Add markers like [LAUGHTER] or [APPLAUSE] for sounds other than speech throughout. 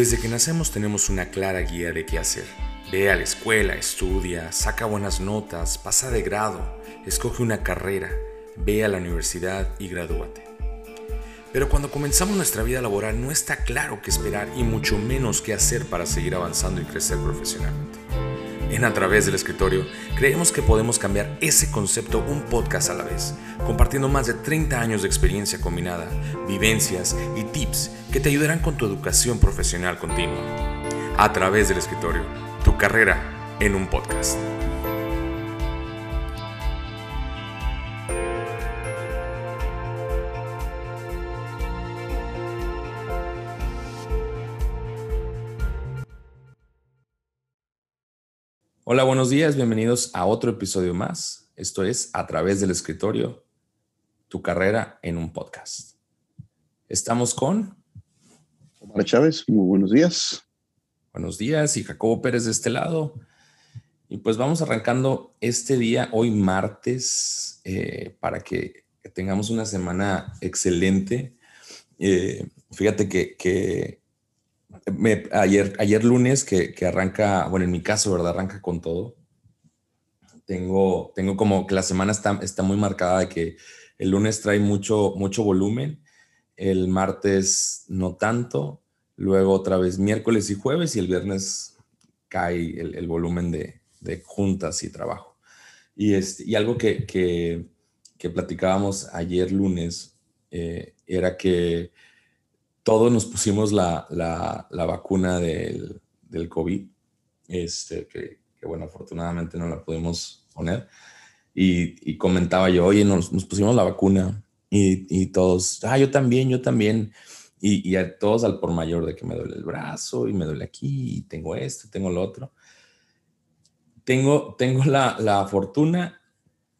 Desde que nacemos tenemos una clara guía de qué hacer. Ve a la escuela, estudia, saca buenas notas, pasa de grado, escoge una carrera, ve a la universidad y gradúate. Pero cuando comenzamos nuestra vida laboral no está claro qué esperar y mucho menos qué hacer para seguir avanzando y crecer profesionalmente. En A través del escritorio creemos que podemos cambiar ese concepto un podcast a la vez, compartiendo más de 30 años de experiencia combinada, vivencias y tips que te ayudarán con tu educación profesional continua. A través del escritorio, tu carrera en un podcast. Hola, buenos días, bienvenidos a otro episodio más. Esto es A través del escritorio, tu carrera en un podcast. Estamos con Omar Chávez, muy buenos días. Buenos días y Jacobo Pérez de este lado. Y pues vamos arrancando este día, hoy martes, eh, para que, tengamos una semana excelente. Eh, fíjate que ayer, ayer lunes que, arranca, bueno, en mi caso, ¿verdad? Arranca con todo. Tengo, tengo como que la semana está, está muy marcada de que el lunes trae mucho, mucho volumen, el martes no tanto, luego otra vez miércoles y jueves y el viernes cae el, volumen de, juntas y trabajo. Y, este, y algo que, que, platicábamos ayer lunes eh, era que todos nos pusimos la, vacuna del, COVID, este, que, bueno, afortunadamente no la pudimos poner. Y, comentaba yo, oye, nos, pusimos la vacuna y, todos, ah, yo también, yo también. Y, a todos al por mayor de que me duele el brazo y me duele aquí y tengo esto, tengo lo otro. Tengo, tengo la, la fortuna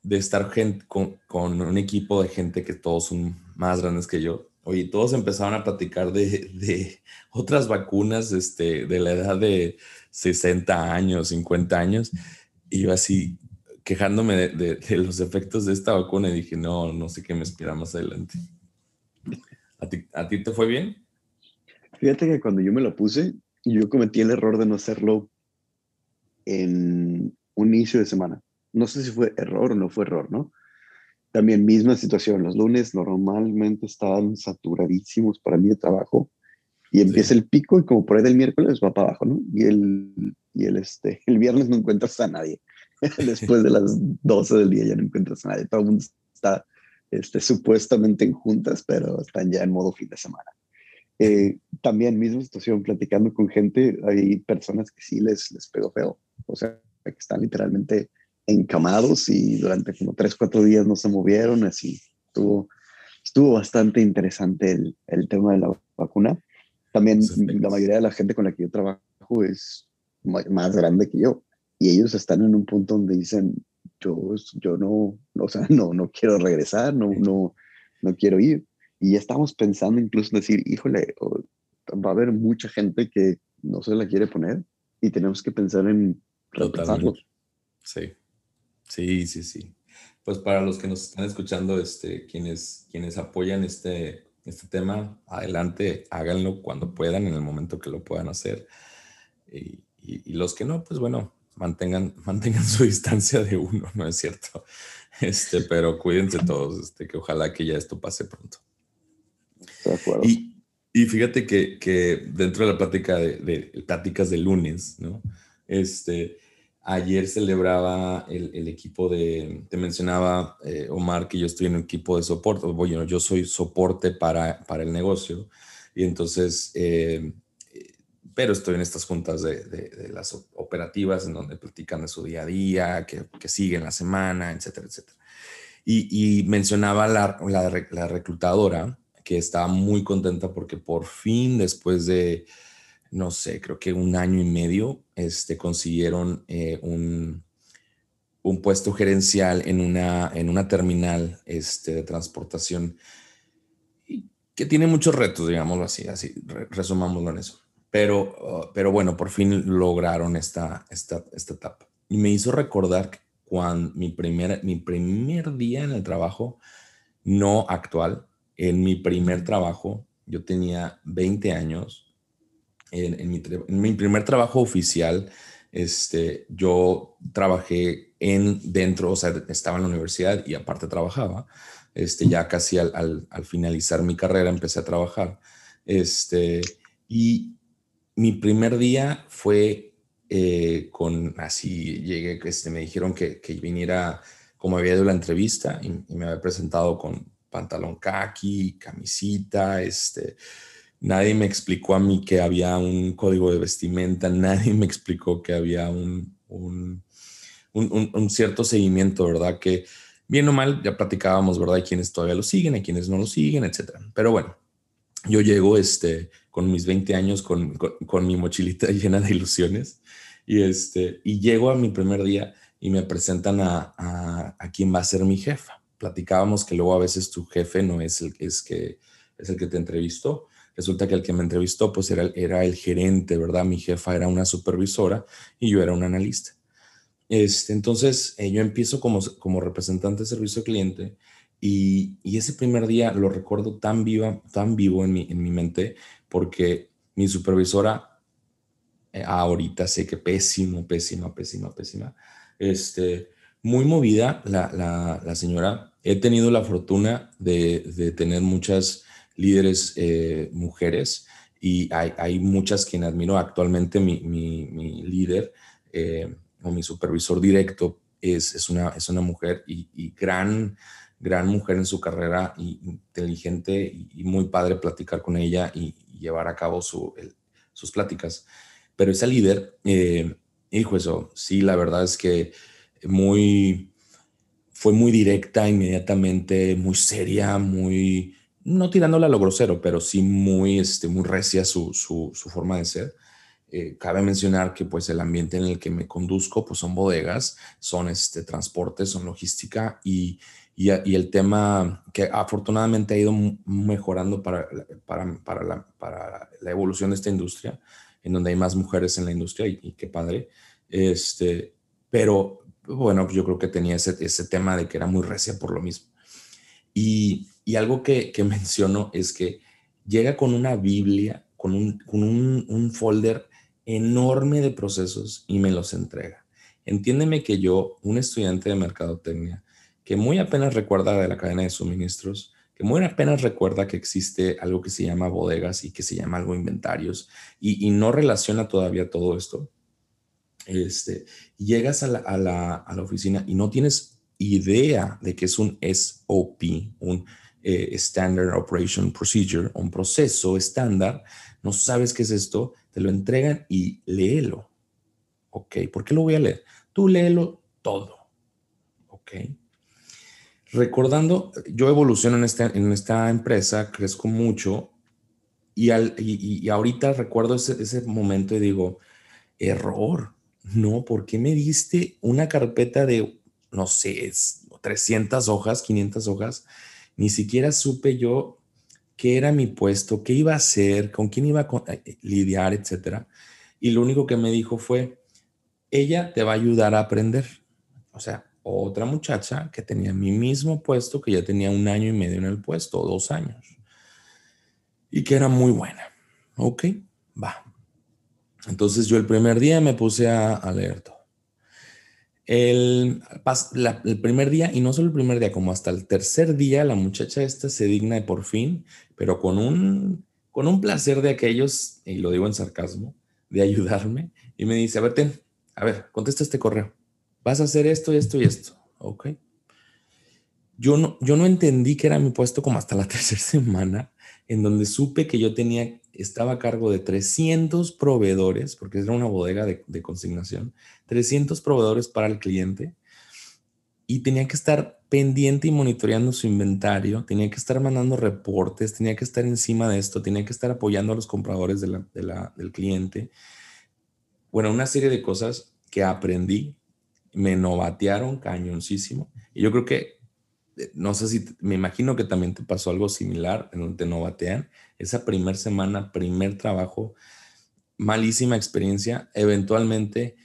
de estar con, con, un equipo de gente que todos son más grandes que yo Oye, todos empezaron a platicar de, otras vacunas este, de la edad de 60 años, 50 años, y yo así quejándome de, los efectos de esta vacuna y dije, no, no sé qué me espera más adelante. ¿A ti, ¿A ti te fue bien? Fíjate que cuando yo me lo puse, yo cometí el error de no hacerlo en un inicio de semana. No sé si fue error o no fue error, ¿no? También misma situación, los lunes normalmente estaban saturadísimos para mí de trabajo y empieza el pico y como por ahí del miércoles va para abajo, ¿no? Y el, y el, este, el viernes no encuentras a nadie. [LAUGHS] Después de las 12 del día ya no encuentras a nadie. Todo el mundo está este, supuestamente en juntas, pero están ya en modo fin de semana. Eh, también misma situación, platicando con gente, hay personas que sí les, les pegó feo. O sea, que están literalmente encamados y durante como tres, cuatro días no se movieron, así estuvo, estuvo bastante interesante el, el tema de la vacuna. También la mayoría de la gente con la que yo trabajo es más grande que yo y ellos están en un punto donde dicen, yo, yo no, o sea, no, no quiero regresar, no, no, no quiero ir. Y ya estamos pensando incluso en decir, híjole, va a haber mucha gente que no se la quiere poner y tenemos que pensar en. Sí. Sí, sí, sí. Pues para los que nos están escuchando, este, quienes, quienes apoyan este, este tema, adelante, háganlo cuando puedan, en el momento que lo puedan hacer. Y, los que no, pues bueno, mantengan, [LAUGHS] mantengan su distancia de uno, ¿no es cierto? [LAUGHS] Este, pero cuídense todos, este, que ojalá que ya esto pase pronto. De acuerdo. Y, y fíjate que, que, dentro de la plática de, de pláticas de lunes, ¿no? Este, Ayer celebraba el, equipo de, te mencionaba eh, Omar que yo estoy en un equipo de soporte, bueno, yo soy soporte para, para el negocio y entonces, eh, pero estoy en estas juntas de, de, las operativas en donde platican de su día a día, que, que siguen la semana, etcétera, etcétera. Y, y mencionaba la, la, la reclutadora que estaba muy contenta porque por fin después de no sé, creo que un año y medio, este, consiguieron eh, un, un, puesto gerencial en una, en una terminal este, de transportación que tiene muchos retos, digámoslo así, así resumámoslo en eso. Pero, uh, pero bueno, por fin lograron esta, esta, esta etapa. Y me hizo recordar cuando mi primer, mi primer día en el trabajo, no actual, en mi primer trabajo, yo tenía 20 años en, mi, primer trabajo oficial, este, yo trabajé en dentro, o sea, estaba en la universidad y aparte trabajaba. Este, ya casi al, finalizar mi carrera empecé a trabajar. Este, y mi primer día fue eh, con, así llegué, este, me dijeron que, que viniera como había ido la entrevista y, y, me había presentado con pantalón khaki, camisita, este, Nadie me explicó a mí que había un código de vestimenta, [LAUGHS] nadie me explicó que había un, un, un, cierto seguimiento, ¿verdad? Que bien o mal ya platicábamos, ¿verdad? Hay quienes todavía lo siguen, hay quienes no lo siguen, etcétera. Pero bueno, yo llego este, con mis 20 años con, con, mi mochilita [LAUGHS] llena de ilusiones y, este, y llego a mi primer día y me presentan a, a, a quien va a ser mi jefa. Platicábamos que luego a veces tu jefe no es el, es que, es el que te entrevistó, Resulta que el que me entrevistó pues era, era el gerente, ¿verdad? Mi jefa era una supervisora y yo era un analista. Este, entonces eh, yo empiezo como, como representante de servicio cliente y, y, ese primer día lo recuerdo tan, viva, tan vivo en mi, en mi mente porque mi supervisora, eh, ahorita sé que pésimo, pésima, pésima, pésima, este, muy movida la, la, la señora. He tenido la fortuna de, de tener muchas líderes eh, mujeres y hay, hay, muchas quien admiro. Actualmente mi, mi, líder eh, o mi supervisor directo es, es, una, es una mujer y, gran, gran mujer en su carrera, y inteligente y, muy padre platicar con ella y, llevar a cabo su, sus pláticas. Pero esa líder, eh, hijo, eso, sí, la verdad es que muy, fue muy directa inmediatamente, muy seria, muy no tirándola a lo grosero, pero sí muy, este, muy recia su, su, forma de ser. Eh, cabe mencionar que pues el ambiente en el que me conduzco pues son bodegas, son este, transportes, son logística y, y, el tema que afortunadamente ha ido mejorando para, para, para, la, para, la, evolución de esta industria, en donde hay más mujeres en la industria y, qué padre. Este, pero bueno, yo creo que tenía ese, ese tema de que era muy recia por lo mismo. Y, y algo que, que [LAUGHS] menciono es que llega con una Biblia, con, un, con un, un, folder enorme de procesos y me los entrega. Entiéndeme que yo, un estudiante de mercadotecnia, que muy apenas recuerda de la cadena de suministros, que muy apenas recuerda que existe algo que se llama bodegas y que se llama algo inventarios y, no relaciona todavía todo esto, este, llegas a la, a, la, a la oficina y no tienes idea de que es un SOP, un eh, Standard Operation Procedure, un proceso estándar, no sabes qué es esto, te lo entregan y léelo. ¿Ok? ¿Por qué lo voy a leer? Tú léelo todo. ¿Ok? Recordando, yo evoluciono en esta, en esta empresa, crezco mucho y, al, y, ahorita recuerdo ese, ese momento y digo, error. No, ¿por qué me diste una carpeta de, no sé, 300 hojas, 500 hojas? Ni siquiera supe yo qué era mi puesto, qué iba a hacer, con quién iba a eh, lidiar, etcétera. Y lo único que me dijo fue, ella te va a ayudar a aprender. O sea, otra muchacha que tenía mi mismo puesto, que ya tenía un año y medio en el puesto, dos años, y que era muy buena. Ok, va. Entonces yo el primer día me puse a, a leer todo. El, el, primer día, y no solo el primer día, como hasta el tercer día, la muchacha esta se digna de por fin, pero con un, con un placer de aquellos, y lo digo en sarcasmo, de ayudarme, y me dice, a ver, a ver, contesta este correo. Vas a hacer esto esto y esto. Ok. Yo no, yo no entendí que era mi puesto como hasta la [LAUGHS] tercera semana, en donde supe que yo tenía estaba a cargo de 300 proveedores, porque era una bodega de, consignación, 300 proveedores para el cliente y tenía que estar pendiente y monitoreando su inventario, tenía que estar mandando reportes, tenía que estar encima de esto, tenía que estar apoyando a los compradores de del cliente. Bueno, una serie de cosas que aprendí, me novatearon cañoncísimo. Y yo creo que, no sé si, me imagino que también te pasó algo similar en donde te novatean esa primer semana, primer trabajo, malísima experiencia, eventualmente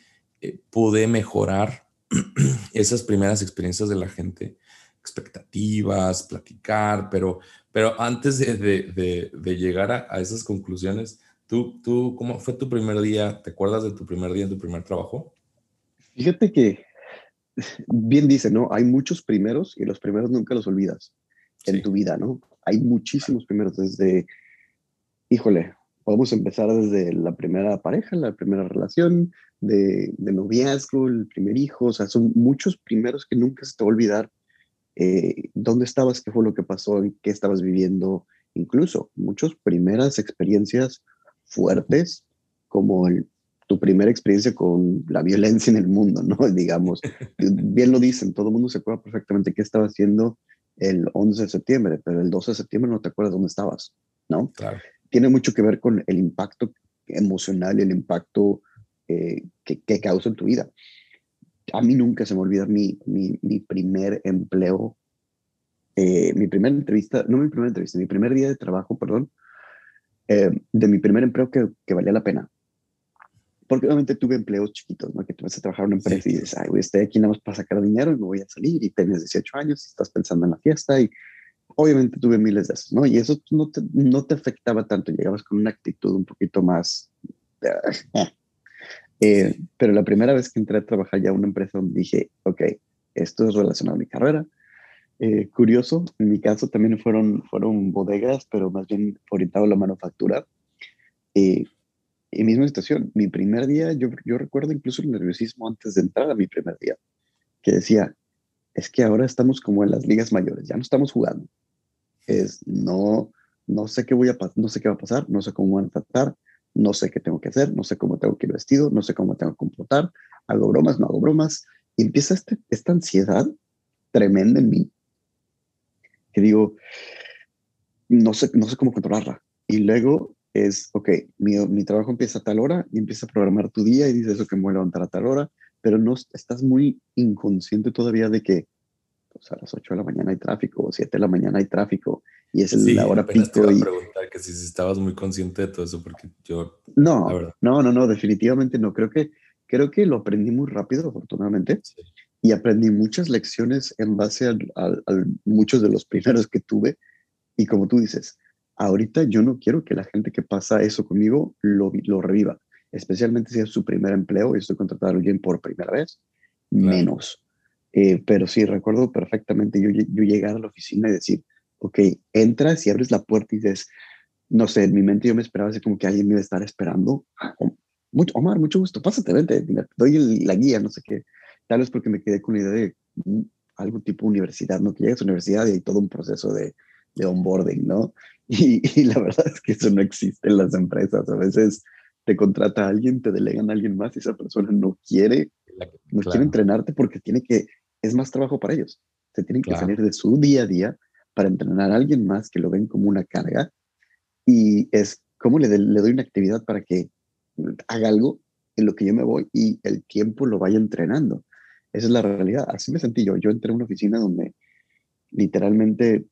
eh, pude mejorar [CLEARS THROAT] esas primeras experiencias de la gente, expectativas, platicar, pero, pero antes de, llegar a, esas conclusiones, ¿Tú, ¿Tú cómo fue tu primer día? ¿Te acuerdas de tu primer día en tu primer trabajo? Fíjate que bien dice, ¿no? Hay muchos primeros y los primeros nunca los olvidas en tu vida, ¿no? Hay muchísimos primeros desde, híjole, podemos empezar desde la primera pareja, la primera relación, de, de noviazgo, el primer hijo, o sea, son muchos primeros que nunca se te va a olvidar eh, dónde estabas, qué fue lo que pasó, qué estabas viviendo, incluso muchas primeras experiencias fuertes, como tu primera experiencia con la violencia en el mundo, ¿no? [LAUGHS] Digamos, bien lo dicen, todo el mundo se acuerda perfectamente qué estaba haciendo el 11 de septiembre, pero el 12 de septiembre no te acuerdas dónde estabas, ¿no? Claro. Tiene mucho que ver con el impacto emocional y el impacto eh, que, que, causa en tu vida. A mí nunca se me olvida mi, mi, mi primer empleo, eh, mi primera entrevista, no mi primera entrevista, mi primer día de trabajo, perdón, eh, de mi primer empleo que, que, valía la pena. Porque obviamente tuve empleos chiquitos, ¿no? Que tú vas a trabajar en una empresa y dices, ay, estoy aquí nada más para sacar dinero y me voy a salir y tienes 18 años y estás pensando en la fiesta y obviamente tuve miles de esos, ¿no? Y eso no te, no te afectaba tanto, llegabas con una actitud un poquito más... [LAUGHS] Eh, pero la primera vez que entré a trabajar ya en una empresa donde dije, ok, esto es relacionado a mi carrera, eh, curioso, en mi caso también fueron, fueron bodegas, pero más bien orientado a la manufactura. Eh, y misma situación, mi primer día, yo, yo recuerdo incluso el nerviosismo antes de entrar a mi primer día, que decía, es que ahora estamos como en las ligas mayores, ya no estamos jugando. Es, no, no sé qué voy a no sé qué va a pasar, no sé cómo van a tratar, no sé qué tengo que hacer, no sé cómo tengo que ir vestido, no sé cómo tengo que comportar, hago bromas, no hago bromas. Y empieza este, esta ansiedad tremenda en mí que digo, no sé, no sé cómo controlarla. Y luego es, ok, mi, mi trabajo empieza a tal hora y empieza a programar tu día y dices eso que me voy a levantar a tal hora, pero no estás muy inconsciente todavía de que pues, a las 8 de la mañana hay tráfico o 7 de la mañana hay tráfico y es la hora pico. Te y... preguntar que si estabas muy consciente de todo eso porque yo... No, no, no, no, definitivamente no. Creo que, creo que lo aprendí muy rápido, afortunadamente. Sí y aprendí muchas lecciones en base a, muchos de los primeros que tuve. Y como tú dices, ahorita yo no quiero que la gente que pasa eso conmigo lo, lo reviva, especialmente si es su primer empleo y estoy contratado a alguien por primera vez, menos. Eh, pero sí, recuerdo perfectamente yo, yo llegar a la oficina y decir, ok, entras y abres la puerta y dices, no sé, en mi mente yo me esperaba así como que alguien me iba a estar esperando. Ah, Omar, mucho gusto, pásate, vente, te doy la guía, no sé qué. Tal vez porque me quedé con la idea de mm, algo tipo universidad, ¿no? Que llegas a universidad y hay todo un proceso de, de onboarding, ¿no? Y, la verdad es que eso no existe en las empresas. A veces te contrata a alguien, te delegan a alguien más y esa persona no quiere, no quiere entrenarte porque tiene que, es más trabajo para ellos. Se tienen que salir de su día a día para entrenar a alguien más que lo ven como una carga y es como le, le doy una actividad para que haga algo en lo que yo me voy y el tiempo lo vaya entrenando. Esa es la realidad. Así me sentí yo. Yo entré a una oficina donde literalmente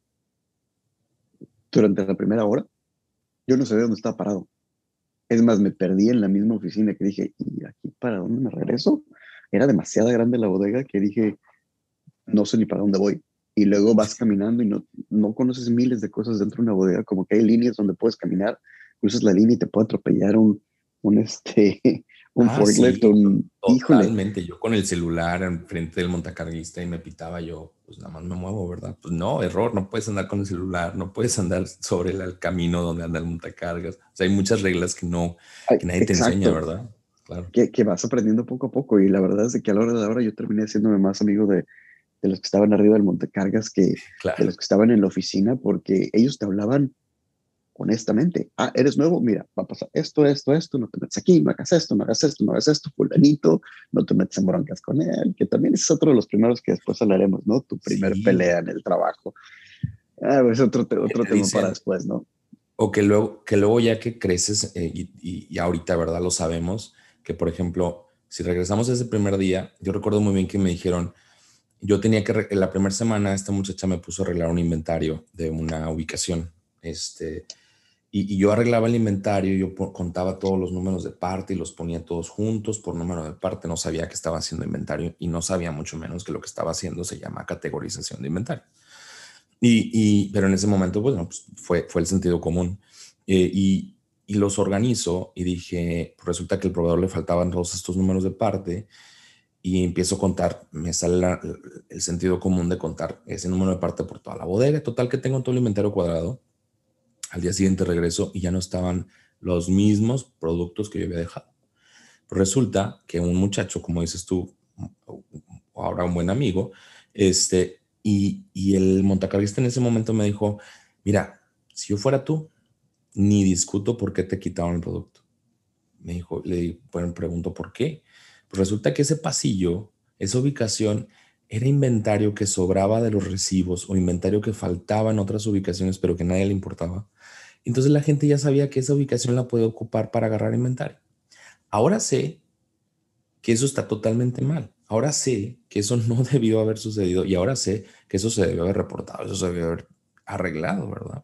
durante la primera hora yo no sabía dónde estaba parado. Es más, me perdí en la misma oficina que dije, ¿y aquí para dónde me regreso? Era demasiado grande la bodega que dije, no sé ni para dónde voy. Y luego vas caminando y no, no conoces miles de cosas dentro de una bodega, como que hay líneas donde puedes caminar, cruzas la línea y te puede atropellar un, un, este, un ah, forklift, un... Totalmente, yo con el celular enfrente del montacarguista y me pitaba yo, pues nada más me muevo, ¿verdad? Pues no, error, no puedes andar con el celular, no puedes andar sobre el, camino donde anda el montacargas. O sea, hay muchas reglas que no, que nadie te enseña, ¿verdad? Claro. Que, que, vas aprendiendo poco a poco y la verdad es que a la hora de ahora yo terminé haciéndome más amigo de, de los que estaban arriba del montacargas que de los que estaban en la oficina porque ellos te hablaban honestamente. Ah, eres nuevo, mira, va a pasar esto, esto, esto, no te metes aquí, no hagas esto, no hagas esto, no hagas esto, fulanito, no te metes en broncas con él, que también es otro de los primeros que después hablaremos, ¿no? Tu primer pelea en el trabajo. Ah, es otro, otro tema para después, ¿no? O que luego, que luego ya que creces, eh, y, y, ahorita, ¿verdad? Lo sabemos, que por ejemplo, si regresamos a ese primer día, yo recuerdo muy bien que me dijeron, yo tenía que, en la primera semana, esta muchacha me puso a arreglar un inventario de una ubicación, este, y, yo arreglaba el inventario, yo contaba todos los números de parte y los ponía todos juntos por número de parte. No sabía que estaba haciendo inventario y no sabía mucho menos que lo que estaba haciendo se llama categorización de inventario. Y, pero en ese momento, bueno, pues fue, fue el sentido común. Eh, y y los organizo y dije, pues resulta que el proveedor le faltaban todos estos números de parte y empiezo a contar, me sale el sentido común de contar ese número de parte por toda la bodega, total que tengo todo el inventario cuadrado. Al día siguiente regreso y ya no estaban los mismos productos que yo había dejado. Resulta que un muchacho, como dices tú, ahora un buen amigo, este, y, y el montacarguista en ese momento me dijo, mira, si yo fuera tú, ni discuto por qué te quitaron el producto. Me dijo, le bueno, pregunto por qué. Pues resulta que ese pasillo, esa ubicación, era inventario que sobraba de los recibos o inventario que faltaba en otras ubicaciones, pero que nadie le importaba. Entonces la gente ya sabía que esa ubicación la puede ocupar para agarrar inventario. Ahora sé que eso está totalmente mal. Ahora sé que eso no [LAUGHS] debió haber sucedido y ahora sé que eso se debió haber reportado, eso se debió haber arreglado, ¿verdad?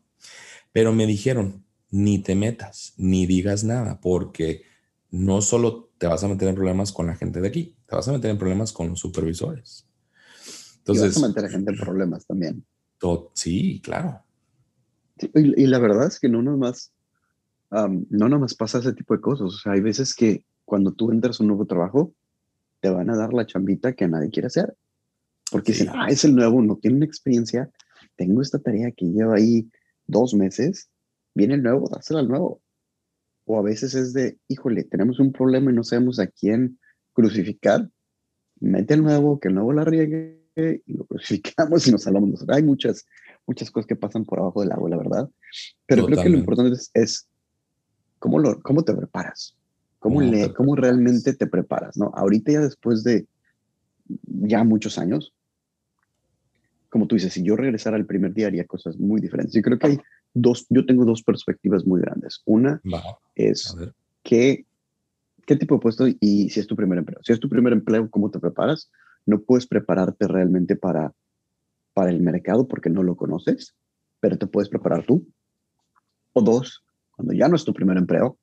Pero me dijeron, ni te metas, ni digas nada, porque no solo te vas a meter en problemas con la gente de aquí, te vas a meter en problemas con los supervisores. Entonces, y vas a meter a gente en problemas también. sí, claro. y, la verdad es que no nomás, um, no nomás pasa ese tipo de cosas. O sea, hay veces que cuando tú entras a un nuevo trabajo, te van a dar la chambita que nadie quiere hacer. Porque dicen, ah, es el nuevo, no tiene experiencia, tengo esta tarea que lleva ahí dos meses viene el nuevo, dásela al nuevo. O a veces es de, híjole, tenemos un problema y no sabemos a quién crucificar, mete el nuevo, que el nuevo la riegue y lo crucificamos y nos salvamos. Hay muchas, muchas cosas que pasan por abajo del agua, la verdad. Pero creo que lo importante es, cómo, lo, cómo te preparas, cómo, le, cómo realmente te preparas, ¿no? Ahorita ya después de ya muchos años, como tú dices, si yo regresara al primer día haría cosas muy diferentes. Yo creo que hay dos, yo tengo dos perspectivas muy grandes. Una es que, qué tipo de puesto y si es tu primer empleo. Si es tu primer empleo, ¿cómo te preparas? No puedes prepararte realmente para, para el mercado porque no lo conoces, pero te puedes preparar tú. O dos, cuando ya no es tu primer empleo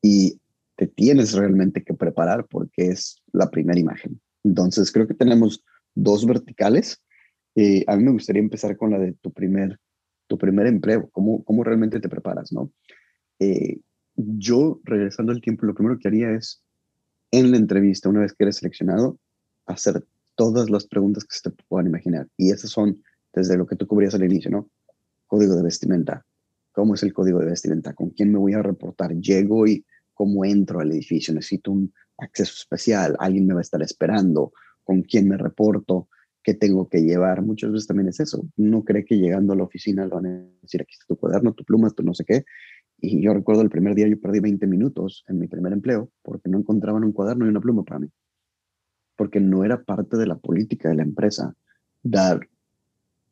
y te tienes realmente que preparar porque es la primera imagen. Entonces, creo que tenemos dos verticales. Eh, a mí me gustaría empezar con la de tu primer tu primer empleo, cómo, cómo realmente te preparas, ¿no? Eh, yo, regresando al tiempo, lo primero que haría es, en la entrevista, una vez que eres seleccionado, hacer todas las preguntas que se te puedan imaginar. Y esas son desde lo que tú cubrías al inicio, ¿no? Código de vestimenta. ¿Cómo es el código de vestimenta? ¿Con quién me voy a reportar? Llego y cómo entro al edificio. Necesito un acceso especial. Alguien me va a estar esperando. ¿Con quién me reporto? que tengo que llevar. Muchas veces también es eso. Uno cree que llegando a la oficina le van a decir, aquí está tu cuaderno, tu pluma, tu no sé qué. Y yo recuerdo el primer día yo perdí 20 minutos en mi primer empleo porque no encontraban un cuaderno y una pluma para mí. Porque no era parte de la política de la empresa dar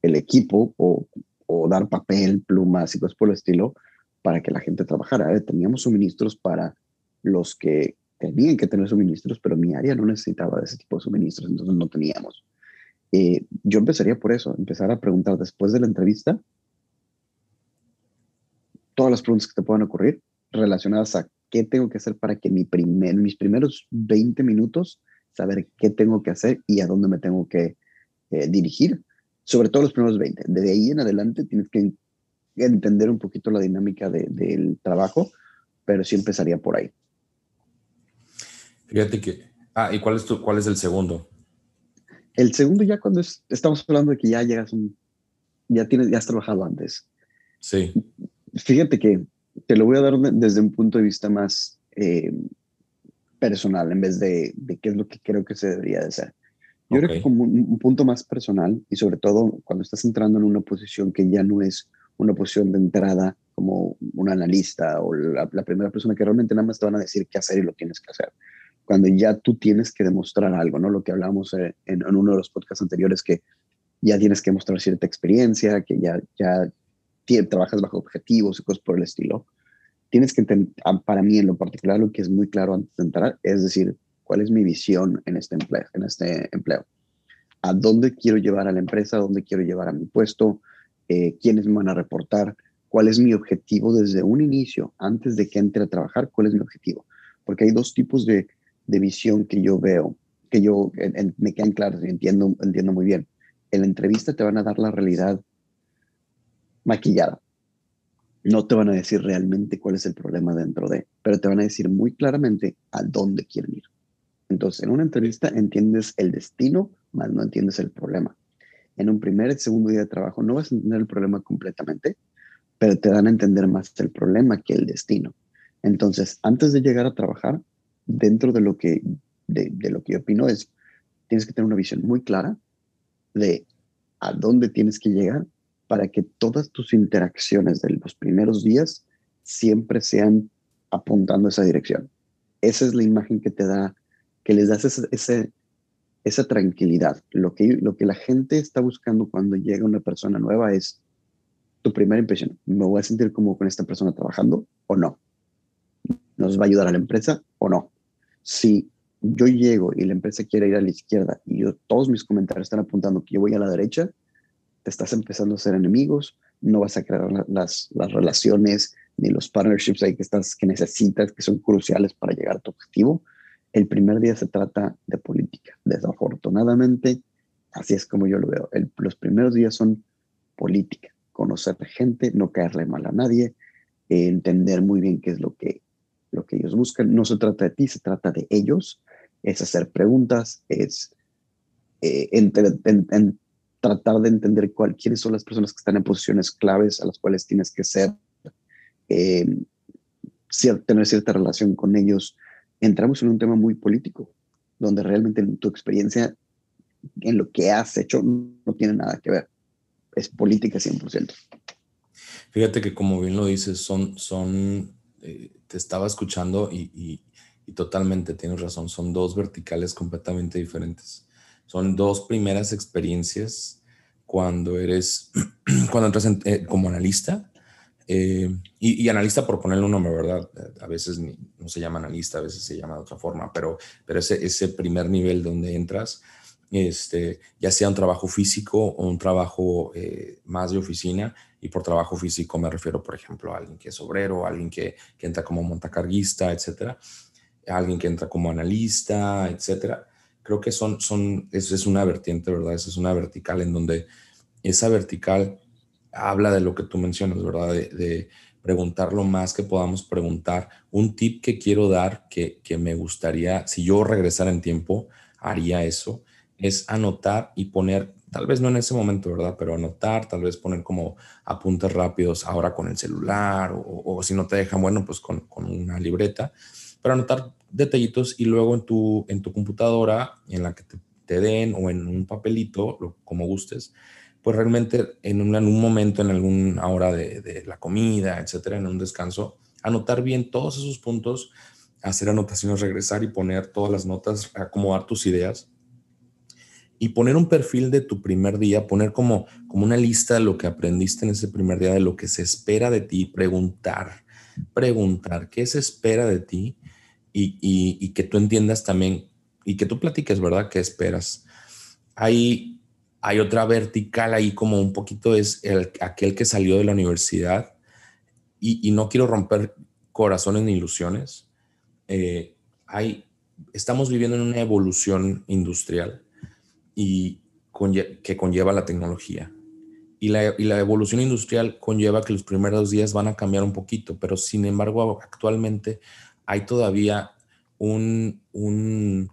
el equipo o, o dar papel, plumas y cosas por el estilo para que la gente trabajara. Eh, teníamos suministros para los que tenían que tener suministros, pero mi área no necesitaba de ese tipo de suministros, entonces no teníamos. Eh, yo empezaría por eso, empezar a preguntar después de la entrevista todas las preguntas que te puedan ocurrir relacionadas a qué tengo que hacer para que mi primer, mis primeros 20 minutos saber qué tengo que hacer y a dónde me tengo que eh, dirigir, sobre todo los primeros 20. De ahí en adelante tienes que entender un poquito la dinámica del trabajo, pero sí empezaría por ahí. Fíjate que, ah, ¿y cuál es, tu, cuál es el segundo? El segundo ya cuando estamos hablando de que ya llegas un, ya tienes, ya has trabajado antes. Sí. Fíjate que te lo voy a dar desde un punto de vista más eh, personal en vez de, de, qué es lo que creo que se debería de hacer. Yo creo que como un, punto más personal y sobre todo cuando estás entrando en una posición que ya no es una posición de entrada como un analista o la, la primera persona que realmente nada más te van a decir qué hacer y lo tienes que hacer cuando ya tú tienes que demostrar algo, ¿no? Lo que hablamos eh, en, uno de los podcasts anteriores, que ya tienes que mostrar cierta experiencia, que ya, ya trabajas bajo objetivos y cosas por el estilo. Tienes que, para mí en lo particular, lo que es muy claro antes de entrar, es decir, cuál es mi visión en este empleo. En este. ¿A dónde quiero llevar a la empresa? ¿A dónde quiero llevar a mi puesto? Eh, ¿Quiénes me van a reportar? ¿Cuál es mi objetivo desde un inicio, antes de que entre a trabajar? ¿Cuál es mi objetivo? Porque hay dos tipos de de visión que yo veo, que yo me quedan claras y entiendo, entiendo muy bien. En la entrevista te van a dar la realidad maquillada. No te van a decir realmente cuál es el problema dentro de, pero te van a decir muy claramente a dónde quieren ir. Entonces, en una entrevista entiendes el destino, más no entiendes el problema. En un primer y segundo día de trabajo no vas a entender el problema completamente, pero te dan a entender más el problema que el destino. Entonces, antes de llegar a trabajar, dentro de lo que, de, de lo que yo opino es, tienes que tener una visión muy clara de a dónde tienes que llegar para que todas tus interacciones de los primeros días siempre sean apuntando esa dirección. Esa es la imagen que te da, que les das ese, esa tranquilidad. Lo que, lo que la gente está buscando cuando llega una persona nueva es tu primera impresión. ¿Me voy a sentir como con esta persona trabajando o no? ¿Nos va a ayudar a la empresa o no? Si yo llego y la empresa quiere ir a la izquierda y yo, todos mis comentarios están apuntando que yo voy a la derecha, te estás empezando a ser enemigos, no vas a crear las, las relaciones ni los partnerships ahí que, estás, que necesitas, que son cruciales para llegar a tu objetivo. El primer día se trata de política. Desafortunadamente, así es como yo lo veo. los primeros días son política, conocer gente, no caerle mal a nadie, entender muy bien qué es lo que, lo que ellos buscan. No se trata de ti, se trata de ellos. Es hacer preguntas, es eh, entre, tratar de entender cuál, quiénes son las personas que están en posiciones claves a las cuales tienes que ser, eh, tener cierta relación con ellos. Entramos en un tema muy político, donde realmente tu experiencia en lo que has hecho no tiene nada que ver. Es política 100%. Fíjate que como bien lo dices, son, son eh, te estaba escuchando y, y, y totalmente tienes razón, son dos verticales completamente diferentes son dos primeras experiencias cuando eres, [CLEARS THROAT] cuando entras eh, como analista. Eh, y, analista por ponerle un nombre, ¿verdad? A veces no se llama analista, a veces se llama de otra forma, pero, pero ese, ese primer nivel donde entras, este, ya sea un trabajo físico o un trabajo eh, más de oficina, y por trabajo físico me refiero, por ejemplo, a alguien que es obrero, a alguien que, que entra como montacarguista, etcétera, a alguien que entra como analista, etcétera creo que son, son, eso es una vertiente, ¿verdad? Esa es una vertical en donde esa vertical habla de lo que tú mencionas, ¿verdad? De, preguntar lo más que podamos preguntar. Un tip que quiero dar, que, que me gustaría, si yo regresara en tiempo, haría eso, es anotar y poner, tal vez no en ese momento, ¿verdad? Pero anotar, tal vez poner como apuntes rápidos ahora con el celular o, o si no te dejan, bueno, pues con, con una libreta, pero anotar detallitos y luego en tu, en tu computadora, en la que te, den o en un papelito, como gustes, pues realmente en un, en un momento, en alguna hora de, de, la comida, etcétera, en un descanso, anotar bien todos esos puntos, hacer anotaciones, regresar y poner todas las notas, acomodar tus ideas y poner un perfil de tu primer día, poner como, como una lista de lo que aprendiste en ese primer día, de lo que se espera de ti, preguntar, preguntar qué se espera de ti y, que tú entiendas también y que tú platiques, ¿verdad? ¿Qué esperas? Hay, hay otra vertical ahí como un poquito es el, aquel que salió de la universidad y, no quiero romper corazones ni ilusiones. Eh, hay, estamos viviendo en una evolución industrial y que conlleva la tecnología. Y la, y la, evolución industrial conlleva que los primeros días van a cambiar un poquito, pero sin embargo actualmente hay todavía un, un,